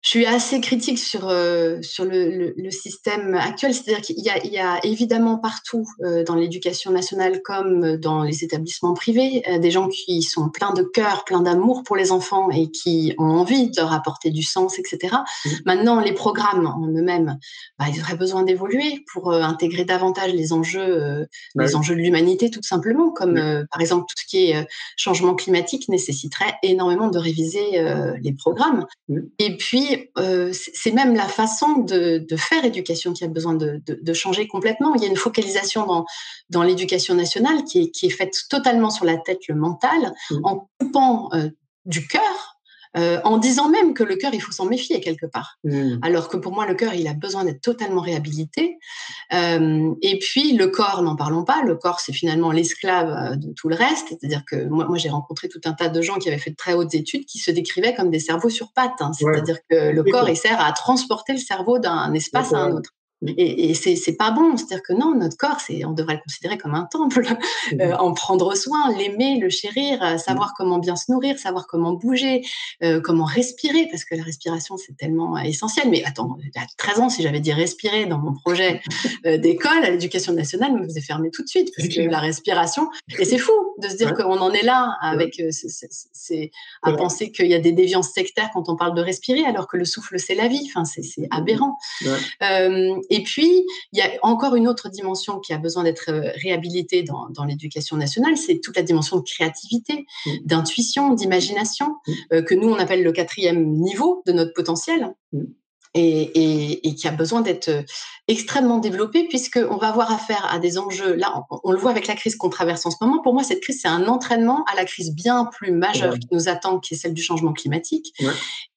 je suis assez critique sur, euh, sur le, le, système actuel, c'est-à-dire qu'il y, y, a évidemment partout euh, dans l'éducation nationale comme dans les établissements privés euh, des gens qui sont pleins de cœur, pleins d'amour pour les enfants et qui ont envie de leur apporter du sens, etc. Mmh. Maintenant, les programmes en eux-mêmes, bah, ils auraient besoin d'évoluer pour intégrer davantage les enjeux, bah les enjeux de l'humanité, tout simplement, comme par exemple tout ce qui est changement climatique nécessiterait énormément de réviser les programmes. Mmh. Et puis euh, c'est même la façon de, faire éducation qui a besoin de, changer complètement. Il y a une focalisation dans, dans l'éducation nationale qui est, qui est, faite totalement sur la tête, le mental, mmh. en coupant euh, du cœur euh, en disant même que le cœur, il faut s'en méfier quelque part. Mmh. Alors que pour moi, le cœur, il a besoin d'être totalement réhabilité. Euh, et puis, le corps, n'en parlons pas. Le corps, c'est finalement l'esclave euh, de tout le reste. C'est-à-dire que moi, moi j'ai rencontré tout un tas de gens qui avaient fait de très hautes études qui se décrivaient comme des cerveaux sur pattes. Hein. C'est-à-dire que le corps, il sert à transporter le cerveau d'un espace à un autre. Et, et c'est pas bon, c'est-à-dire que non, notre corps, on devrait le considérer comme un temple, mmh euh, en prendre soin, l'aimer, le chérir, euh, savoir mmh. comment bien se nourrir, savoir comment bouger, euh, comment respirer, parce que la respiration c'est tellement essentiel. Mais attends, il y a 13 ans, si j'avais dit respirer dans mon projet d'école à l'éducation nationale, me faisait fermer tout de suite, parce que la respiration, et c'est fou de se dire qu'on en est là avec, c'est à penser qu'il y a des déviances sectaires quand on parle de respirer, alors que le souffle c'est la vie. Enfin, c'est aberrant. Et puis, il y a encore une autre dimension qui a besoin d'être euh, réhabilitée dans, l'éducation nationale, c'est toute la dimension de créativité, mmh. d'intuition, d'imagination, mmh. euh, que nous, on appelle le quatrième niveau de notre potentiel. Mmh et, et, qui a besoin d'être euh, extrêmement développé puisqu'on va avoir affaire à des enjeux. Là, on, le voit avec la crise qu'on traverse en ce moment. Pour moi, cette crise, c'est un entraînement à la crise bien plus majeure qui nous attend, qui est celle du changement climatique.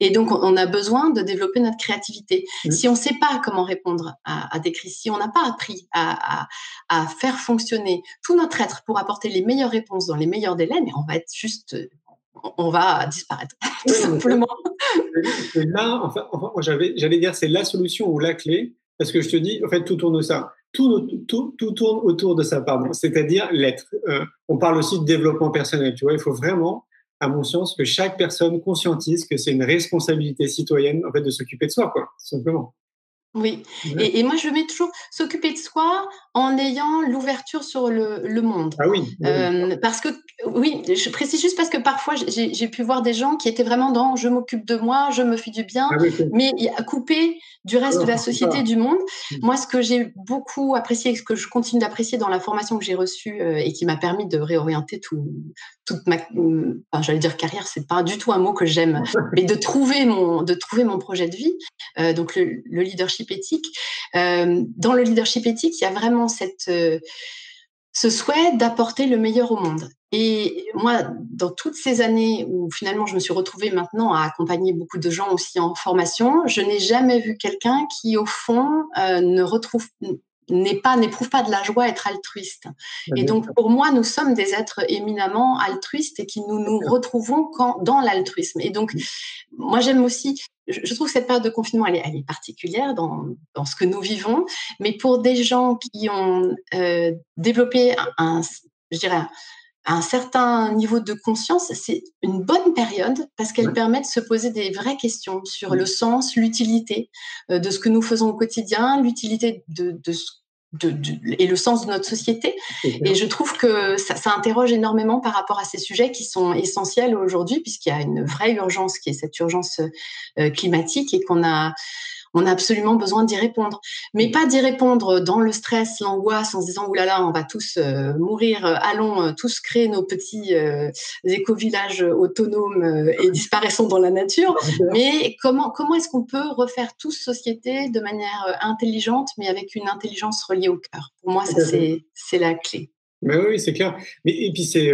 Et donc, on a besoin de développer notre créativité. Si on ne sait pas comment répondre à, à des crises, si on n'a pas appris à, à, à, faire fonctionner tout notre être pour apporter les meilleures réponses dans les meilleurs délais, mais on va être juste on va disparaître, tout simplement. Là, enfin, j'allais dire, c'est la solution ou la clé, parce que je te dis, en fait, tout tourne de ça. Tout, tourne autour de ça, pardon. C'est-à-dire l'être. Euh, on parle aussi de développement personnel. Tu vois, il faut vraiment, à mon sens, que chaque personne conscientise que c'est une responsabilité citoyenne, en fait, de s'occuper de soi, quoi, simplement. Oui, et, moi je mets toujours s'occuper de soi en ayant l'ouverture sur le, monde. Ah oui. Euh, parce que, oui, je précise juste parce que parfois j'ai pu voir des gens qui étaient vraiment dans je m'occupe de moi, je me fais du bien, ah mais coupé du reste de la société, du monde. Mmh. Moi, ce que j'ai beaucoup apprécié, ce que je continue d'apprécier dans la formation que j'ai reçue euh, et qui m'a permis de réorienter tout, toute ma, enfin, j'allais dire carrière, c'est pas du tout un mot que j'aime, mais de trouver mon, de trouver mon projet de vie. Euh, donc le, le leadership éthique. Euh, dans le leadership éthique, il y a vraiment euh, ce souhait d'apporter le meilleur au monde. Et moi, dans toutes ces années où finalement je me suis retrouvée maintenant à accompagner beaucoup de gens aussi en formation, je n'ai jamais vu quelqu'un qui, au fond, euh, ne retrouve n'est pas n'éprouve pas de la joie à être altruiste. Et donc pour moi, nous sommes des êtres éminemment altruistes et qui nous nous retrouvons quand, dans l'altruisme. Et donc moi j'aime aussi je trouve que cette période de confinement, elle est, elle est particulière dans, dans, ce que nous vivons, mais pour des gens qui ont euh, développé un, je dirais, un certain niveau de conscience, c'est une bonne période parce qu'elle permet de se poser des vraies questions sur le sens, l'utilité euh, de ce que nous faisons au quotidien, l'utilité de, de, de, et le sens de notre société. Et je trouve que ça, ça, interroge énormément par rapport à ces sujets qui sont essentiels aujourd'hui, puisqu'il y a une vraie urgence qui est cette urgence euh, climatique et qu'on a on a absolument besoin d'y répondre. Mais pas d'y répondre dans le stress, l'angoisse, en se disant, oulala, on va tous euh, mourir, euh, allons euh, tous créer nos petits éco-villages autonomes et disparaissons dans la nature. Mais comment, comment est-ce qu'on peut refaire tous société de manière intelligente, mais avec une intelligence reliée au cœur? Pour moi, ça, c'est la clé. Mais oui, c'est clair. Mais, et puis, c'est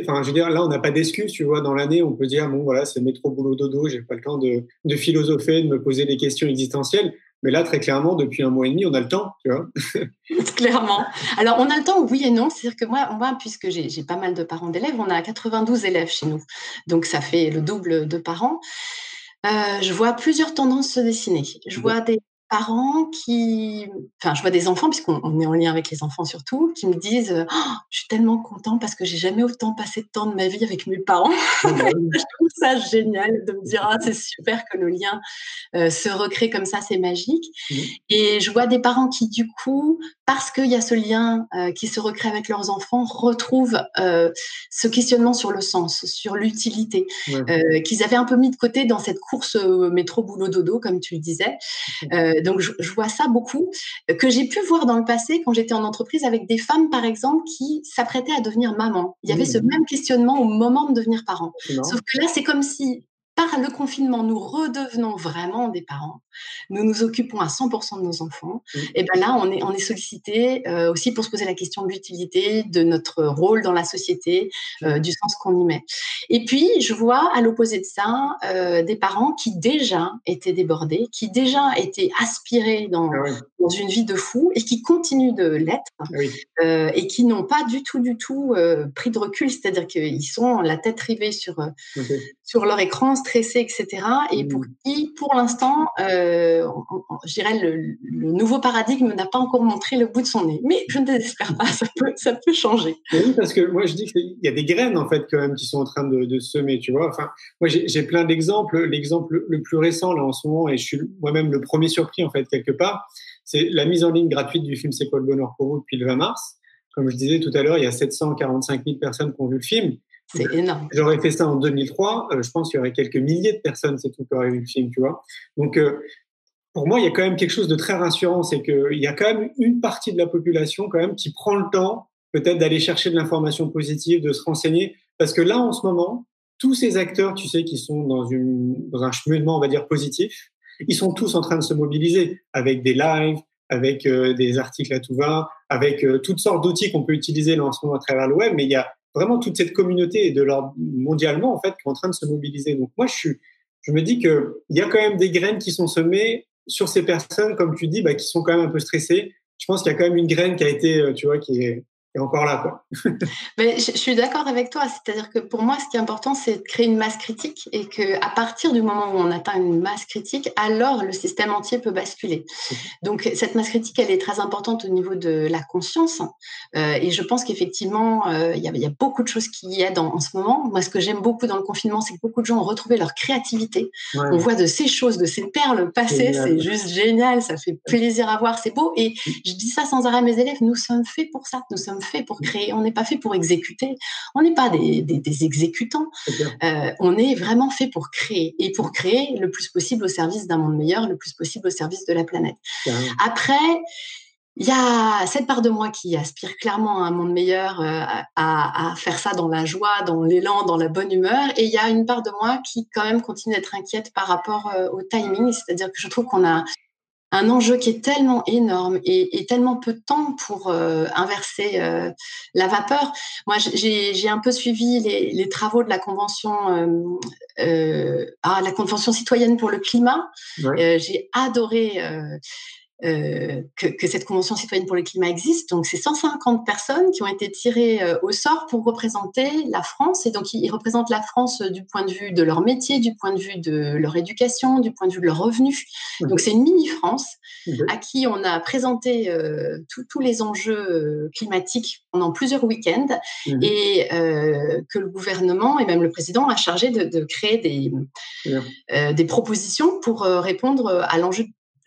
enfin, je veux dire, là, on n'a pas d'excuses, tu vois. Dans l'année, on peut dire, bon, voilà, c'est métro, boulot, dodo, j'ai pas le temps de, de, philosopher, de me poser des questions existentielles. Mais là, très clairement, depuis un mois et demi, on a le temps, tu vois. clairement. Alors, on a le temps, oui et non. C'est-à-dire que moi, moi puisque j'ai pas mal de parents d'élèves, on a 92 élèves chez nous. Donc, ça fait le double de parents. Euh, je vois plusieurs tendances se dessiner. Je vois des parents qui, enfin, je vois des enfants, puisqu'on est en lien avec les enfants surtout, qui me disent oh, Je suis tellement content parce que j'ai jamais autant passé de temps de ma vie avec mes parents. Bah je trouve ça génial de me dire Ah, c'est super que le lien euh, se recrée comme ça, c'est magique. Mmh. Et je vois des parents qui, du coup, parce qu'il y a ce lien euh, qui se recrée avec leurs enfants, retrouvent euh, ce questionnement sur le sens, sur l'utilité, qu'ils avaient un peu mis de côté dans cette course métro-boulot-dodo, comme tu le disais. Euh, donc, je, vois ça beaucoup, euh, que j'ai pu voir dans le passé quand j'étais en entreprise avec des femmes, par exemple, qui s'apprêtaient à devenir maman. Il y avait ce mmh. même questionnement au moment de devenir parent. Sauf que là, c'est comme si par le confinement, nous redevenons vraiment des parents, nous nous occupons à 100% de nos enfants, et bien là, on est, on est sollicité euh, aussi pour se poser la question de l'utilité, de notre rôle dans la société, euh, du sens qu'on y met. Et puis, je vois à l'opposé de ça euh, des parents qui déjà étaient débordés, qui déjà étaient aspirés dans, ah dans une vie de fou et qui continuent de l'être ah et qui n'ont pas du tout, du tout pris de recul, c'est-à-dire qu'ils sont la tête rivée sur, sur leur écran, stressés, etc. Et pour mmh. qui, pour l'instant, euh, je dirais, le, nouveau paradigme n'a pas encore montré le bout de son nez. Mais je ne désespère pas, ça peut, ça peut changer. Oui, parce que moi, je dis qu'il y a des graines, en fait, quand même, qui sont en train de, semer, tu vois. Enfin, moi, j'ai plein d'exemples. L'exemple le plus récent, là, en ce moment, et je suis moi-même le premier surpris, en fait, quelque part, c'est la mise en ligne gratuite du film C'est quoi le bonheur pour vous depuis le 20 mars. Comme je disais tout à l'heure, il y a 745 000 personnes qui ont vu le film. C'est énorme. J'aurais fait ça en 2003, euh, je pense qu'il y aurait quelques milliers de personnes, c'est tout, qui auraient vu le film, tu vois. Donc, euh, pour moi, il y a quand même quelque chose de très rassurant, c'est qu'il y a quand même une partie de la population quand même qui prend le temps peut-être d'aller chercher de l'information positive, de se renseigner, parce que là, en ce moment, tous ces acteurs, tu sais, qui sont dans, une, dans un cheminement, on va dire, positif, ils sont tous en train de se mobiliser avec des lives, avec euh, des articles à tout va, avec toutes sortes d'outils qu'on peut utiliser là en ce moment à travers le web, mais il y a vraiment toute cette communauté de l'ordre mondialement en fait qui est en train de se mobiliser. Donc moi je suis, je me dis que il y a quand même des graines qui sont semées sur ces personnes comme tu dis, bah, qui sont quand même un peu stressées. Je pense qu'il y a quand même une graine qui a été, euh, tu vois, qui est et encore là. Quoi. Mais je, suis d'accord avec toi. C'est-à-dire que pour moi, ce qui est important, c'est de créer une masse critique et qu'à partir du moment où on atteint une masse critique, alors le système entier peut basculer. Donc cette masse critique, elle est très importante au niveau de la conscience. Euh, et je pense qu'effectivement, euh, il y, y, a beaucoup de choses qui aident en, en ce moment. Moi, ce que j'aime beaucoup dans le confinement, c'est que beaucoup de gens ont retrouvé leur créativité. On voit de ces choses, de ces perles passer. C'est juste génial. Ça fait plaisir à voir. C'est beau. Et je dis ça sans arrêt à mes élèves. Nous sommes faits pour ça. Nous sommes fait pour créer, on n'est pas fait pour exécuter, on n'est pas des, exécutants, euh, on est vraiment fait pour créer et pour créer le plus possible au service d'un monde meilleur, le plus possible au service de la planète. Après, il y a cette part de moi qui aspire clairement à un monde meilleur, euh, à, faire ça dans la joie, dans l'élan, dans la bonne humeur. Et il y a une part de moi qui quand même continue d'être inquiète par rapport euh, au timing. C'est-à-dire que je trouve qu'on a un enjeu qui est tellement énorme et, tellement peu de temps pour euh, inverser euh, la vapeur. Moi, j'ai un peu suivi les, travaux de la convention, euh, ah, la convention citoyenne pour le climat. j'ai adoré euh, que, cette Convention citoyenne pour le climat existe. Donc, c'est 150 personnes qui ont été tirées euh, au sort pour représenter la France. Et donc, ils, représentent la France euh, du point de vue de leur métier, du point de vue de leur éducation, du point de vue de leurs revenus. Donc, c'est une mini-France à qui on a présenté tous les enjeux climatiques pendant plusieurs week-ends et que le gouvernement et même le président a chargé de, de créer des, des propositions pour répondre à l'enjeu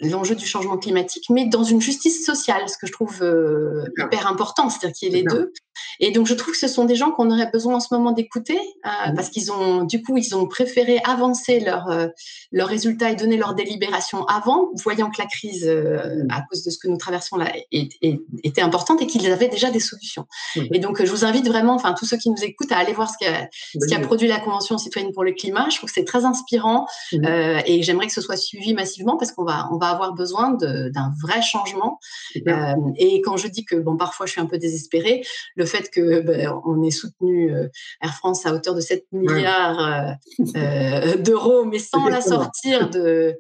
l'enjeu du changement climatique, mais dans une justice sociale, ce que je trouve euh, hyper important, c'est-à-dire qu'il y ait les deux. Et donc, je trouve que ce sont des gens qu'on aurait besoin en ce moment d'écouter, euh, mmh. parce qu'ils ont, du coup, ils ont préféré avancer leurs euh, leurs résultats et donner leur délibération avant, voyant que la crise, mmh. à cause de ce que nous traversons là, était importante et qu'ils avaient déjà des solutions. Et donc, je vous invite vraiment, enfin, tous ceux qui nous écoutent, à aller voir ce qui a, produit la Convention citoyenne pour le climat. Je trouve que c'est très inspirant mmh. et j'aimerais que ce soit suivi massivement parce qu'on va, on va avoir besoin d'un vrai changement. Euh, et quand je dis que bon, parfois je suis un peu désespérée, le fait que ben, on ait soutenu euh, Air France à hauteur de 7 milliards euh, d'euros, mais sans la sortir de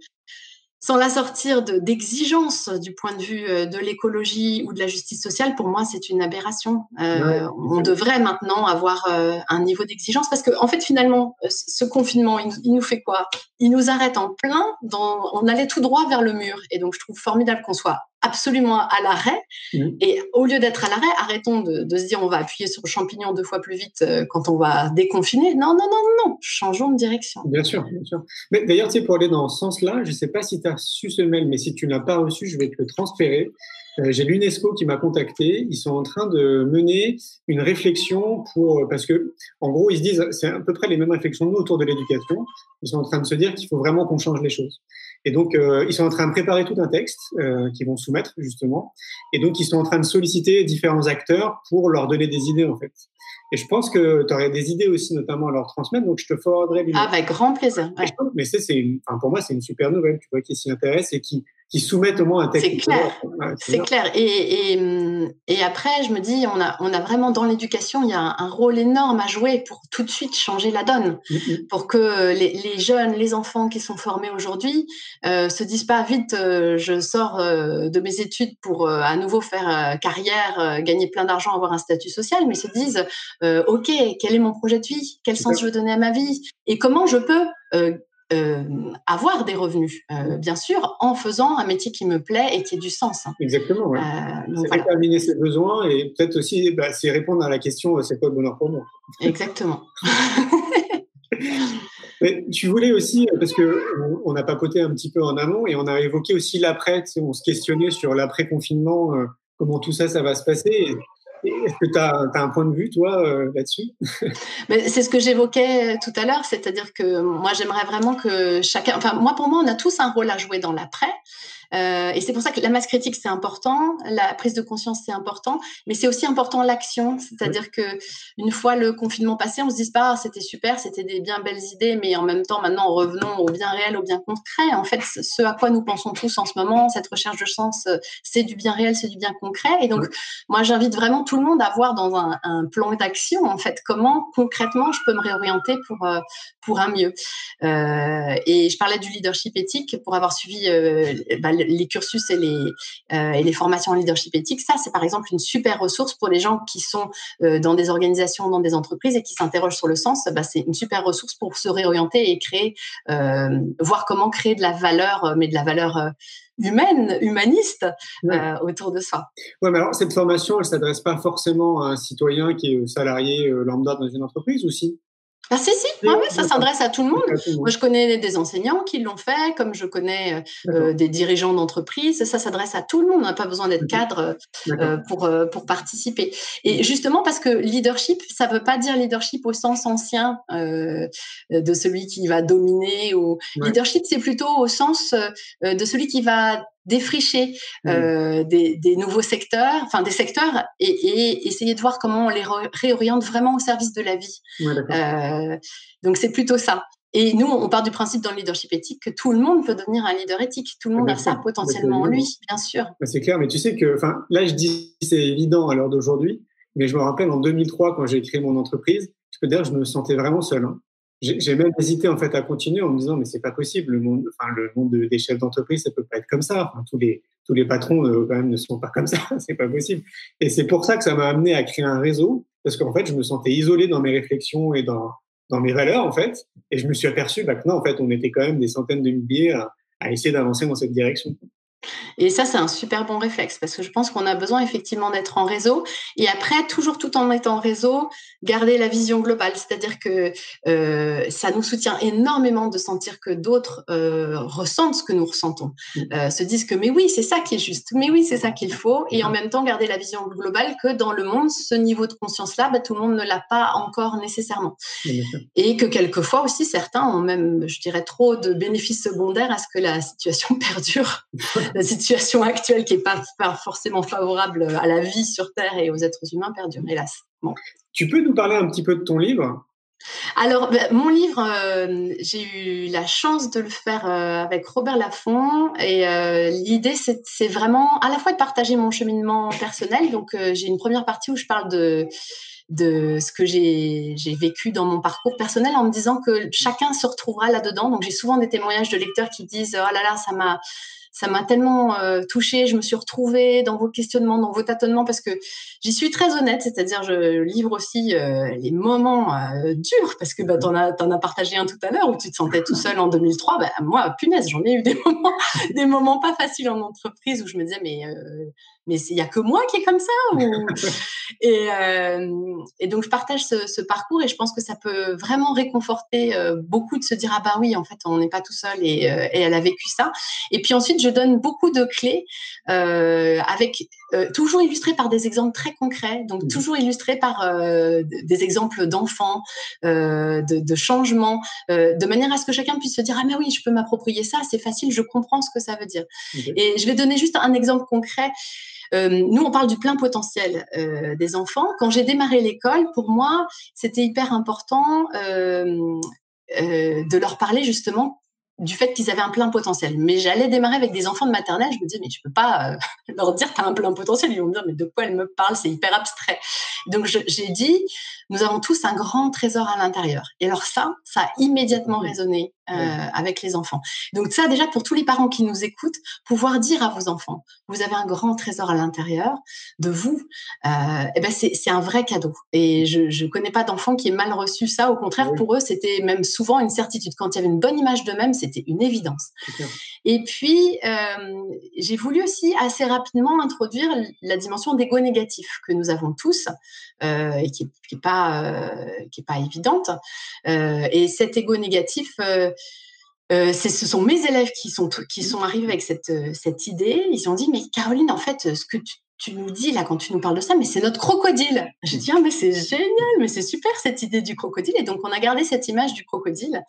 sans la sortir d'exigence du point de vue euh, de l'écologie ou de la justice sociale, pour moi, c'est une aberration. Euh, on devrait maintenant avoir euh, un niveau d'exigence parce qu'en en fait, finalement, ce confinement, il, nous fait quoi? Il nous arrête en plein. Dans, on allait tout droit vers le mur. Et donc, je trouve formidable qu'on soit absolument à l'arrêt. Mmh. Et au lieu d'être à l'arrêt, arrêtons de, de, se dire on va appuyer sur le champignon deux fois plus vite quand on va déconfiner. Non, non, non, non, changeons de direction. Bien sûr, bien sûr. Mais d'ailleurs, tu sais, pour aller dans ce sens-là, je ne sais pas si tu as reçu ce mail, mais si tu ne l'as pas reçu, je vais te le transférer. Euh, j'ai l'UNESCO qui m'a contacté. Ils sont en train de mener une réflexion pour parce que en gros ils se disent c'est à peu près les mêmes réflexions nous autour de l'éducation. Ils sont en train de se dire qu'il faut vraiment qu'on change les choses. Et donc euh, ils sont en train de préparer tout un texte euh, qu'ils vont soumettre justement. Et donc ils sont en train de solliciter différents acteurs pour leur donner des idées en fait. Et je pense que tu aurais des idées aussi, notamment à leur transmettre. Donc, je te forwarderai. Ah, avec grand plaisir. Mais c'est, enfin, pour moi, c'est une super nouvelle, tu vois, qui s'y intéresse et qui, qui soumettent au moins un texte. C'est clair. c'est clair. Et, et, et, après, je me dis, on a, on a vraiment dans l'éducation, il y a un, rôle énorme à jouer pour tout de suite changer la donne, mm-hmm. pour que les, les, jeunes, les enfants qui sont formés aujourd'hui euh, se disent pas vite, euh, je sors euh, de mes études pour euh, à nouveau faire carrière, gagner plein d'argent, avoir un statut social, mais se disent, ok, quel est mon projet de vie, quel sens je veux donner à ma vie, et comment je peux euh, avoir des revenus, euh, bien sûr, en faisant un métier qui me plaît et qui ait du sens. Hein. Exactement. Ouais. Euh, c'est déterminer ses besoins et peut-être aussi bah, c'est répondre à la question c'est quoi le bonheur pour moi? Exactement. Mais tu voulais aussi, parce que on, a papoté un petit peu en amont et on a évoqué aussi l'après, on se questionnait sur l'après-confinement, comment tout ça, ça va se passer. Est-ce que tu as, un point de vue, toi, euh, là-dessus? C'est ce que j'évoquais tout à l'heure, c'est-à-dire que moi, j'aimerais vraiment que chacun. Enfin, moi, pour moi, on a tous un rôle à jouer dans l'après. Euh, et c'est pour ça que la masse critique, c'est important, la prise de conscience, c'est important, mais c'est aussi important l'action. C'est-à-dire que une fois le confinement passé, on se dit pas, ah, c'était super, c'était des bien belles idées, mais en même temps, maintenant, revenons au bien réel, au bien concret. En fait, ce à quoi nous pensons tous en ce moment, cette recherche de sens, euh, c'est du bien réel, c'est du bien concret. Et donc, moi, j'invite vraiment tout le monde à voir dans un, plan d'action, en fait, comment concrètement je peux me réorienter pour, euh, pour un mieux. Euh, et je parlais du leadership éthique pour avoir suivi euh, bah, les cursus et les, et les formations en leadership éthique. Ça, c'est par exemple une super ressource pour les gens qui sont dans des organisations, dans des entreprises et qui s'interrogent sur le sens. Bah, c'est une super ressource pour se réorienter et créer, voir comment créer de la valeur, mais de la valeur humaine, humaniste autour de ça. Oui, mais alors cette formation, elle s'adresse pas forcément à un citoyen qui est salarié lambda dans une entreprise aussi ah, si, si, ah, oui, ça s'adresse à tout le monde. Moi, je connais des enseignants qui l'ont fait, comme je connais euh, des dirigeants d'entreprise. Ça s'adresse à tout le monde. On n'a pas besoin d'être cadre euh, pour, euh, pour participer. Et justement, parce que leadership, ça ne veut pas dire leadership au sens ancien de celui qui va dominer. Ou... Leadership, c'est plutôt au sens de celui qui va défricher mmh. euh, des, des, nouveaux secteurs, enfin des secteurs, et, et, essayer de voir comment on les réoriente vraiment au service de la vie. euh, donc c'est plutôt ça. Et nous, on part du principe dans le leadership éthique que tout le monde peut devenir un leader éthique. Tout le monde a ça potentiellement en lui, bien sûr. C'est clair, mais tu sais que, enfin, là, je dis c'est évident à l'heure d'aujourd'hui, mais je me rappelle en 2003 quand j'ai créé mon entreprise, je peux dire, je me sentais vraiment seul. Hein j'ai même hésité en fait à continuer en me disant mais c'est pas possible le monde enfin le monde des chefs d'entreprise ça peut pas être comme ça. Tous les tous les patrons euh, quand même ne sont pas comme ça. C'est pas possible. Et c'est pour ça que ça m'a amené à créer un réseau parce qu'en fait je me sentais isolé dans mes réflexions et dans dans mes valeurs en fait. Et je me suis aperçu bah, que non en fait on était quand même des centaines de milliers à essayer d'avancer dans cette direction et ça, c'est un super bon réflexe parce que je pense qu'on a besoin effectivement d'être en réseau. Et après, toujours tout en étant en réseau, garder la vision globale. C'est-à-dire que euh, ça nous soutient énormément de sentir que d'autres euh, ressentent ce que nous ressentons, mmh. euh, se disent que mais oui, c'est ça qui est juste, mais oui, c'est ça qu'il faut. Et en même temps, garder la vision globale que dans le monde, ce niveau de conscience-là, bah, tout le monde ne l'a pas encore nécessairement. Et que quelquefois aussi, certains ont même, je dirais, trop de bénéfices secondaires à ce que la situation perdure. La situation actuelle qui n'est pas, pas, forcément favorable à la vie sur Terre et aux êtres humains perdure, hélas. Bon. Tu peux nous parler un petit peu de ton livre? Alors, ben, mon livre, euh, j'ai eu la chance de le faire euh, avec Robert Laffont et euh, l'idée, c'est vraiment à la fois de partager mon cheminement personnel. Donc, j'ai une première partie où je parle de de ce que j'ai vécu dans mon parcours personnel en me disant que chacun se retrouvera là-dedans. Donc j'ai souvent des témoignages de lecteurs qui disent oh là là ça m'a ça m'a tellement euh, touchée. Je me suis retrouvée dans vos questionnements, dans vos tâtonnements, parce que j'y suis très honnête. C'est-à-dire, je livre aussi euh, les moments euh, durs, parce que bah, tu en, as partagé un tout à l'heure où tu te sentais tout seul en 2003. Bah, moi, punaise, j'en ai eu des moments, des moments pas faciles en entreprise où je me disais, mais mais il y a que moi qui est comme ça et, euh, et, donc je partage ce, ce, parcours et je pense que ça peut vraiment réconforter euh, beaucoup de se dire ah bah oui en fait on n'est pas tout seul et, euh, et, elle a vécu ça et puis ensuite je donne beaucoup de clés euh, avec euh, toujours illustrées par des exemples très concrets donc mmh. toujours illustrées par des exemples d'enfants de, de changements de manière à ce que chacun puisse se dire ah mais oui je peux m'approprier ça c'est facile je comprends ce que ça veut dire et je vais donner juste un exemple concret euh, nous, on parle du plein potentiel euh, des enfants. Quand j'ai démarré l'école, pour moi, c'était hyper important euh, de leur parler justement du fait qu'ils avaient un plein potentiel. Mais j'allais démarrer avec des enfants de maternelle, je me disais, mais je peux pas leur dire, tu as un plein potentiel. Ils vont me dire, mais de quoi elle me parle C'est hyper abstrait. Donc, j'ai dit, nous avons tous un grand trésor à l'intérieur. Et alors ça, ça a immédiatement résonné euh, avec les enfants. Donc ça, déjà, pour tous les parents qui nous écoutent, pouvoir dire à vos enfants, vous avez un grand trésor à l'intérieur de vous, euh, eh ben c'est un vrai cadeau. Et je ne connais pas d'enfants qui aient mal reçu ça. Au contraire, pour eux, c'était même souvent une certitude. Quand il y avait une bonne image d'eux-mêmes, c'était une évidence. Et puis, euh, j'ai voulu aussi assez rapidement introduire la dimension d'ego négatif que nous avons tous et qui n'est pas, euh, qui est pas évidente. Euh, et cet ego négatif, ce sont mes élèves qui sont, qui sont arrivés avec cette, cette idée. Ils ont dit, mais Caroline, en fait, ce que tu, tu nous dis là quand tu nous parles de ça, mais c'est notre crocodile. J'ai dit ah mais c'est génial, mais c'est super cette idée du crocodile. Et donc on a gardé cette image du crocodile.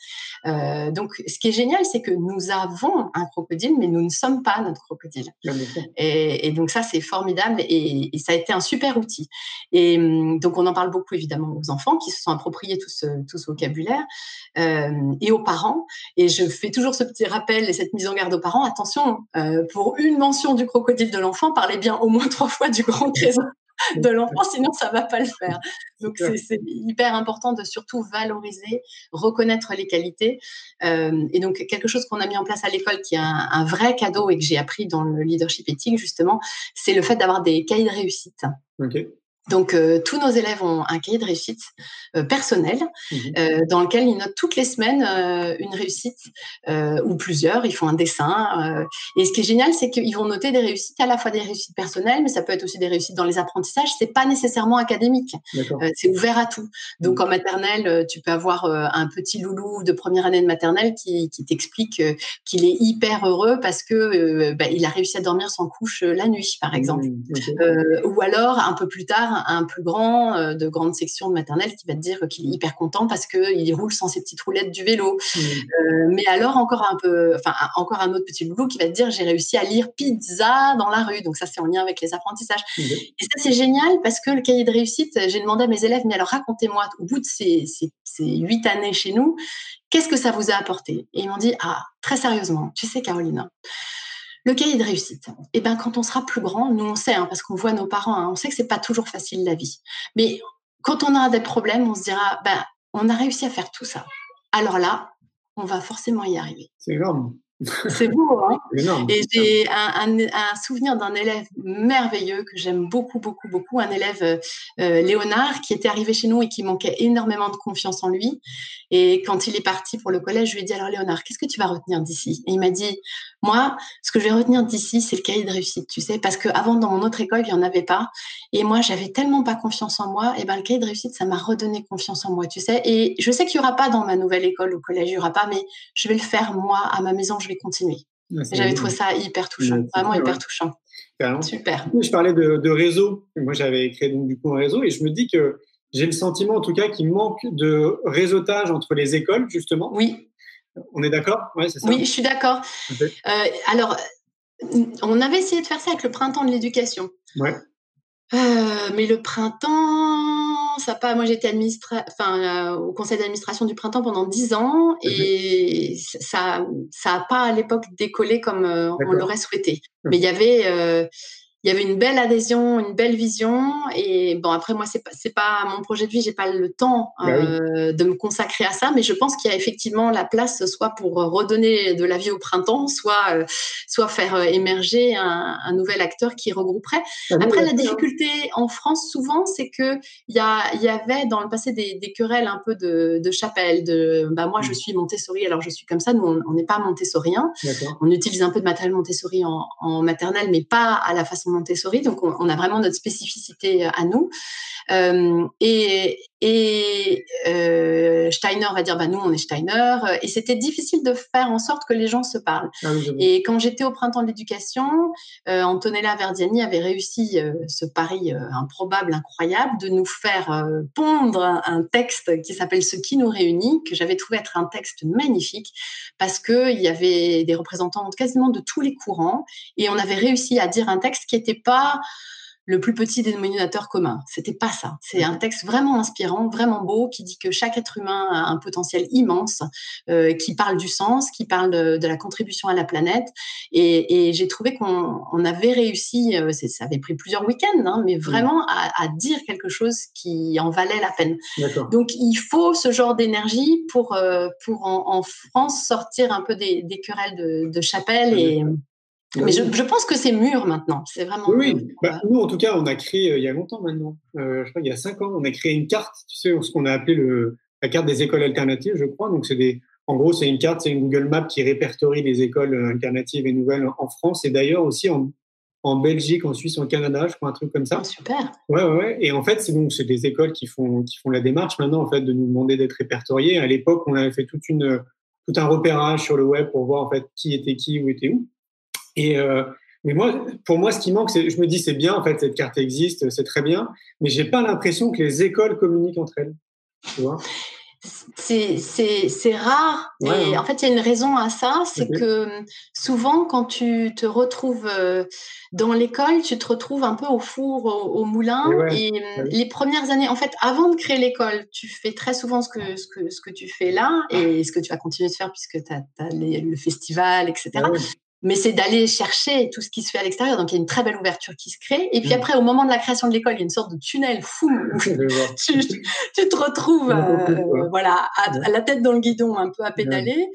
Euh, donc ce qui est génial, c'est que nous avons un crocodile, mais nous ne sommes pas notre crocodile. Et, donc ça c'est formidable et, ça a été un super outil. Et hum, donc on en parle beaucoup évidemment aux enfants qui se sont appropriés tout ce, tout ce vocabulaire euh, et aux parents. Et je fais toujours ce petit rappel et cette mise en garde aux parents. Attention, euh, pour une mention du crocodile de l'enfant, parlez bien au moins trois fois du grand trésor de l'enfant, sinon ça va pas le faire. Donc c'est hyper important de surtout valoriser, reconnaître les qualités. Euh, et donc quelque chose qu'on a mis en place à l'école qui est un, vrai cadeau et que j'ai appris dans le leadership éthique justement, c'est le fait d'avoir des cahiers de réussite. Donc, euh, tous nos élèves ont un cahier de réussite euh, personnel mmh euh, dans lequel ils notent toutes les semaines une réussite ou plusieurs. Ils font un dessin. et ce qui est génial, c'est qu'ils vont noter des réussites, à la fois des réussites personnelles, mais ça peut être aussi des réussites dans les apprentissages. C'est pas nécessairement académique. c'est ouvert à tout. Donc, mmh. en maternelle, tu peux avoir un petit loulou de première année de maternelle qui, qui t'explique qu'il est hyper heureux parce que bah, il a réussi à dormir sans couche la nuit, par exemple. Mmh, ou alors, un peu plus tard, un plus grand euh, de grande section de maternelle qui va te dire qu'il est hyper content parce qu'il roule sans ses petites roulettes du vélo. Mmh. Euh, mais alors encore un peu, enfin encore un autre petit loulou qui va te dire j'ai réussi à lire pizza dans la rue. Donc ça c'est en lien avec les apprentissages. Mmh. Et ça c'est génial parce que le cahier de réussite, j'ai demandé à mes élèves mais alors racontez-moi au bout de ces, huit années chez nous, qu'est-ce que ça vous a apporté? Et ils m'ont dit ah très sérieusement, tu sais Caroline. Le cahier de réussite? Eh ben, quand on sera plus grand, nous on sait, hein, parce qu'on voit nos parents, hein, on sait que c'est pas toujours facile la vie. Mais quand on aura des problèmes, on se dira, ben, on a réussi à faire tout ça. Alors là, on va forcément y arriver. C'est énorme. C'est beau, hein Et j'ai un, souvenir d'un élève merveilleux que j'aime beaucoup, beaucoup, beaucoup, un élève euh, euh, Léonard qui était arrivé chez nous et qui manquait énormément de confiance en lui. Et quand il est parti pour le collège, je lui ai dit alors Léonard, qu'est-ce que tu vas retenir d'ici? Et il m'a dit moi, ce que je vais retenir d'ici, c'est le cahier de réussite, tu sais, parce qu'avant dans mon autre école, il y en avait pas. Et moi, j'avais tellement pas confiance en moi. Et ben le cahier de réussite, ça m'a redonné confiance en moi, tu sais. Et je sais qu'il y aura pas dans ma nouvelle école au collège, il y aura pas, mais je vais le faire moi à ma maison je vais continuer. J'avais trouvé ça hyper touchant, vraiment hyper touchant. Super. Je parlais de, réseau. Moi, j'avais créé donc, du coup un réseau et je me dis que j'ai le sentiment, en tout cas, qu'il manque de réseautage entre les écoles, justement. Oui. On est d'accord? Oui, je suis d'accord. Euh, alors, on avait essayé de faire ça avec le printemps de l'éducation. Ouais. Euh, mais le printemps, ça pas. Moi, j'étais enfin, euh, au conseil d'administration du printemps pendant dix ans et ça, ça a pas à l'époque décollé comme euh, on l'aurait souhaité. Mais il y avait, il y avait une belle adhésion, une belle vision. Et bon, après, moi, c'est pas, pas mon projet de vie, j'ai pas le temps Bah oui. euh, de me consacrer à ça, mais je pense qu'il y a effectivement la place, soit pour redonner de la vie au printemps, soit, euh, soit faire euh, émerger un, un nouvel acteur qui regrouperait. Ah, Après, la hein. difficulté en France, souvent, c'est que il y, a, il y avait dans le passé des, des querelles un peu de, de chapelle, de bah, moi, je Mm. suis Montessori, alors je suis comme ça. Nous, on n'est pas Montessorien. On utilise un peu de matériel Montessori en, en maternelle, mais pas à la façon Montessori. Donc, on, on a vraiment notre spécificité à nous. Euh, et et euh, Steiner va dire, bah, nous, on est Steiner. Et c'était difficile de faire en sorte que les gens se parlent. Ah oui. Et quand j'étais au printemps de l'éducation, euh, Antonella Verdiani avait réussi euh, ce pari euh, improbable, incroyable, de nous faire euh, pondre un, un texte qui s'appelle Ce qui nous réunit, que j'avais trouvé être un texte magnifique, parce qu'il y avait des représentants quasiment de tous les courants, et on avait réussi à dire un texte qui n'était pas le plus petit dénominateur commun. C'était pas ça. C'est un texte vraiment inspirant, vraiment beau, qui dit que chaque être humain a un potentiel immense, euh, qui parle du sens, qui parle de, de la contribution à la planète. Et, et j'ai trouvé qu'on on avait réussi, euh, ça avait pris plusieurs week-ends, hein, mais vraiment à, à dire quelque chose qui en valait la peine. Donc il faut ce genre d'énergie pour, euh, pour en, en France sortir un peu des, des querelles de, de chapelle. Et... Mais je, je pense que c'est mûr maintenant. C'est vraiment. Oui, mûr. Bah, nous, en tout cas, on a créé euh, il y a longtemps maintenant, euh, je crois qu'il y a cinq ans, on a créé une carte, tu sais, ce qu'on a appelé le, la carte des écoles alternatives, je crois. Donc, c'est des, en gros, c'est une carte, c'est une Google Map qui répertorie les écoles euh, alternatives et nouvelles en France et d'ailleurs aussi en, en Belgique, en Suisse, en Canada, je crois, un truc comme ça. Ah, super. Ouais, ouais, ouais. Et en fait, c'est donc c'est des écoles qui font qui font la démarche maintenant en fait de nous demander d'être répertoriés. À l'époque, on avait fait toute une tout un repérage sur le web pour voir en fait qui était qui, où était où. Et euh, mais moi, pour moi, ce qui manque, c'est je me dis c'est bien en fait cette carte existe, c'est très bien, mais j'ai pas l'impression que les écoles communiquent entre elles. Tu vois? C'est- C'est c'est rare. Ouais, et ouais. en fait, il y a une raison à ça. C'est que souvent, quand tu te retrouves euh, dans l'école, tu te retrouves un peu au four, au, au moulin. Et ouais, Et hum, ouais. les premières années, en fait, avant de créer l'école, tu fais très souvent ce que, ce, que, ce que tu fais là et ce que tu vas continuer de faire puisque tu as, le festival, etc. Mais c'est d'aller chercher tout ce qui se fait à l'extérieur. Donc, il y a une très belle ouverture qui se crée. Et puis Mm. après, au moment de la création de l'école, il y a une sorte de tunnel fou où tu, tu te retrouves euh, voilà, à, à la tête dans le guidon, un peu à pédaler.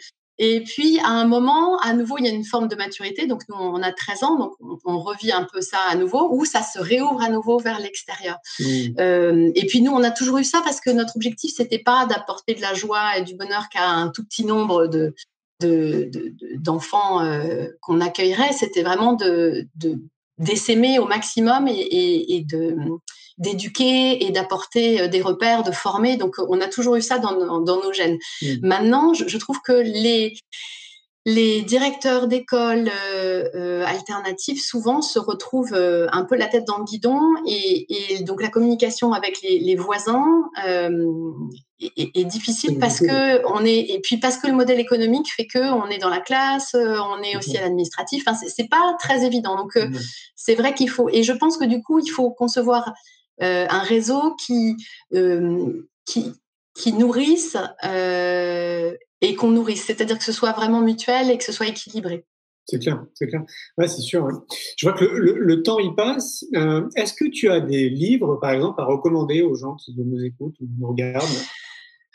Et puis, à un moment, à nouveau, il y a une forme de maturité. Donc, nous, on a 13 ans, donc on, on revit un peu ça à nouveau, ou ça se réouvre à nouveau vers l'extérieur. Mm. Euh, et puis, nous, on a toujours eu ça parce que notre objectif, c'était pas d'apporter de la joie et du bonheur qu'à un tout petit nombre de de- de- de- d'enfants euh, qu'on accueillerait, c'était vraiment de, de d'essaimer au maximum et, et, et de d'éduquer et d'apporter euh, des repères, de former. Donc, on a toujours eu ça dans, nos- dans nos gènes. Mm. Maintenant, je, je trouve que les les directeurs d'écoles euh, euh, alternatives souvent se retrouvent euh, un peu la tête dans le guidon et, et donc la communication avec les, les voisins est, difficile parce que on est et puis parce que le modèle économique fait que on est dans la classe, on est aussi à l'administratif. Enfin, c'est- pas très évident. Donc c'est vrai qu'il faut et je pense que du coup il faut concevoir euh, un réseau qui euh, qui qui nourrisse euh, et qu'on nourrisse, c'est-à-dire que ce soit vraiment mutuel et que ce soit équilibré. C'est clair, c'est clair. Ouais, c'est sûr. Je vois que le, le- le temps y passe. Euh, Est-ce que tu as des livres, par exemple, à recommander aux gens qui nous écoutent ou nous regardent?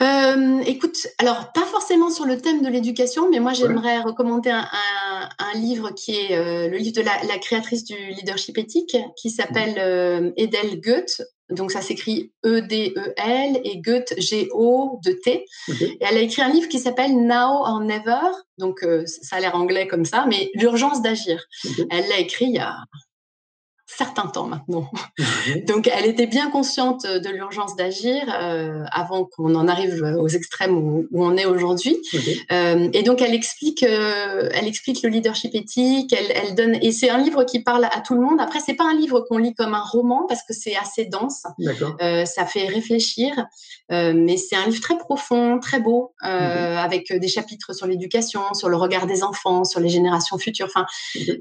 Euh, écoute, alors pas forcément sur le thème de l'éducation, mais moi j'aimerais recommander un, un- un livre qui est euh, le livre de la, la créatrice du leadership éthique, qui s'appelle euh, Edel Goethe. Donc ça s'écrit E-D-E-L et Goethe G-O-T. Et elle a écrit un livre qui s'appelle Now or Never. Donc euh, ça a l'air anglais comme ça, mais l'urgence d'agir. Elle l'a écrit il y a certain temps maintenant. Mhm. Donc, elle était bien consciente de l'urgence d'agir euh, avant qu'on en arrive aux extrêmes où, où on est aujourd'hui. Euh, et donc, elle explique, euh, elle explique le leadership éthique. Elle, elle donne, et c'est un livre qui parle à tout le monde. Après, c'est pas un livre qu'on lit comme un roman parce que c'est assez dense. Euh, ça fait réfléchir, euh, mais c'est un livre très profond, très beau, euh, avec des chapitres sur l'éducation, sur le regard des enfants, sur les générations futures, enfin,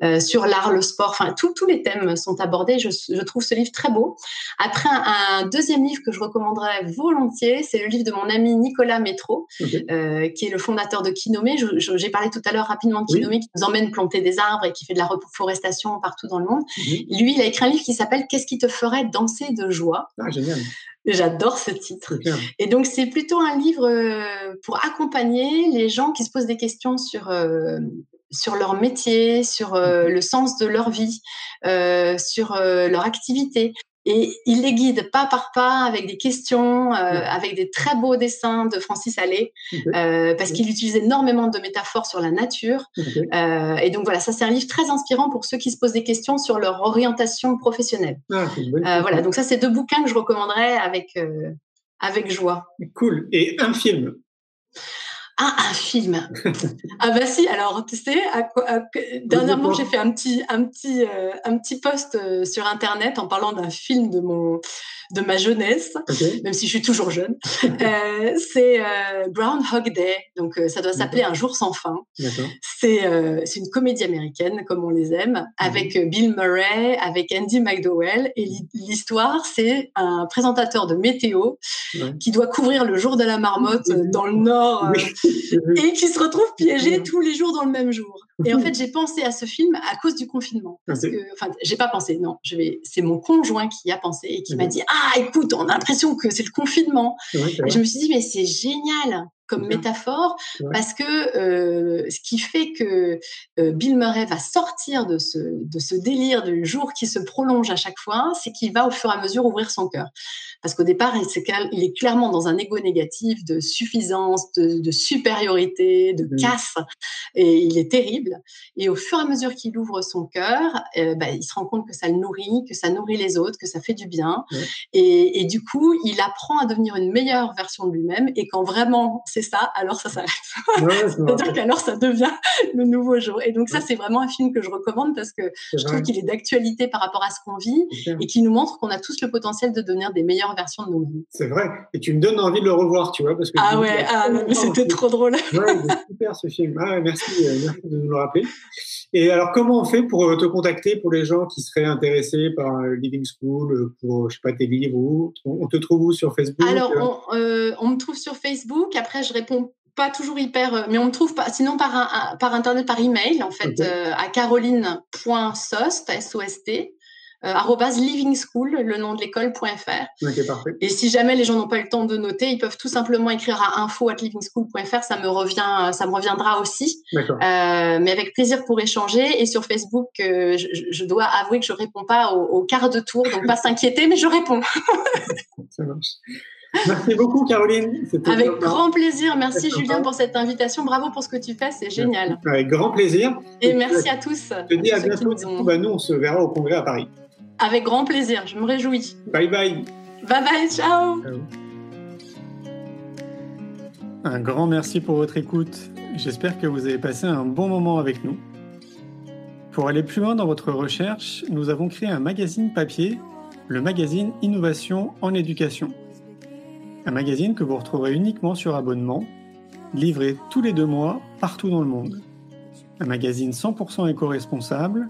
euh, sur l'art, le sport, enfin, tous tous les thèmes sont abordées. Je, trouve ce livre très beau. Après, un, deuxième livre que je recommanderais volontiers, c'est le livre de mon ami Nicolas Métro, euh, qui est le fondateur de Kinomé. J'ai parlé tout à l'heure rapidement de Kinomé, qui nous emmène planter des arbres et qui fait de la reforestation partout dans le monde. Mhm. Lui, il a écrit un livre qui s'appelle Qu'est-ce qui te ferait danser de joie? Ah, génial. J'adore ce titre. Et donc, c'est plutôt un livre euh, pour accompagner les gens qui se posent des questions sur, euh, sur leur métier, sur euh, mhm. le sens de leur vie, sur leur activité. Et il les guide pas par pas avec des questions, euh, avec des très beaux dessins de Francis Allais, euh, parce qu'il utilise énormément de métaphores sur la nature. Euh, et donc voilà, ça c'est un livre très inspirant pour ceux qui se posent des questions sur leur orientation professionnelle. Ah, voilà, donc ça c'est deux bouquins que je recommanderais avec avec joie. Cool. Et un film? Ah, un film. ah bah si. Alors tu sais, dernièrement j'ai fait un petit, un petit, euh, un petit post euh, sur internet en parlant d'un film de mon, de ma jeunesse, même si je suis toujours jeune. euh, c'est euh, Groundhog Day. Donc ça doit s'appeler Un jour sans fin. C'est, c'est une comédie américaine comme on les aime, mhm. avec Bill Murray, avec Andy McDowell. Et l'histoire, c'est un présentateur de météo qui doit couvrir le jour de la marmotte dans le nord et qui se retrouve piégé tous les jours dans le même jour. Et en fait, j'ai pensé à ce film à cause du confinement. Parce que, enfin, j'ai pas pensé, non, je vais, c'est mon conjoint qui a pensé et qui m'a dit, ah, écoute, on a l'impression que c'est le confinement. et je me suis dit, mais c'est génial comme métaphore, parce que euh, ce qui fait que euh, Bill Murray va sortir de ce, de ce délire du jour qui se prolonge à chaque fois, c'est qu'il va au fur et à mesure ouvrir son cœur. Parce qu'au départ, il, est, il est clairement dans un ego négatif de suffisance, de, supériorité, de mmh. casse, et il est terrible. Et au fur et à mesure qu'il ouvre son cœur, euh, bah, il se rend compte que ça le nourrit, que ça nourrit les autres, que ça fait du bien. Et, et, du coup, il apprend à devenir une meilleure version de lui-même. Et quand vraiment c'est ça, alors ça s'arrête. C'est-à-dire qu'alors ça devient le nouveau jour. Et donc ça, c'est vraiment un film que je recommande parce que je trouve qu'il est d'actualité par rapport à ce qu'on vit et qui nous montre qu'on a tous le potentiel de devenir des meilleures versions de nous-mêmes. C'est vrai. Et tu me donnes envie de le revoir, tu vois, parce que ah ouais, ah, c'était trop drôle. ouais, super ce film. Ah, merci, euh, merci de nous le rappeler. Et alors, comment on fait pour euh, te contacter pour les gens qui seraient intéressés par euh, Living School, pour, je sais pas, tes livres ou on te trouve où sur Facebook Alors, on, on, me trouve sur Facebook. Après, je réponds pas toujours hyper, mais on me trouve pas, sinon par, un, par internet, par email, en fait, à caroline.sost, S-O-S-T, euh, livingschool, le nom de l'école.fr. Et si jamais les gens n'ont pas eu le temps de noter, ils peuvent tout simplement écrire à info at livingschool.fr, ça me revient, ça me reviendra aussi. Euh, mais avec plaisir pour échanger. Et sur Facebook, euh, je, dois avouer que je réponds pas au, quart de tour, donc pas s'inquiéter, mais je réponds. ça marche. Merci beaucoup, Caroline. Avec grand plaisir. Merci, Julien, pour cette invitation. Bravo pour ce que tu fais. C'est génial. Avec grand plaisir. Et, merci à tous. Je te dis à bientôt. Bah, nous, on se verra au congrès à Paris. Avec grand plaisir, je me réjouis. Bye bye. Bye bye, ciao. Un grand merci pour votre écoute. J'espère que vous avez passé un bon moment avec nous. Pour aller plus loin dans votre recherche, nous avons créé un magazine papier, le magazine Innovation en éducation. Un magazine que vous retrouverez uniquement sur abonnement, livré tous les deux mois partout dans le monde. Un magazine 100% éco-responsable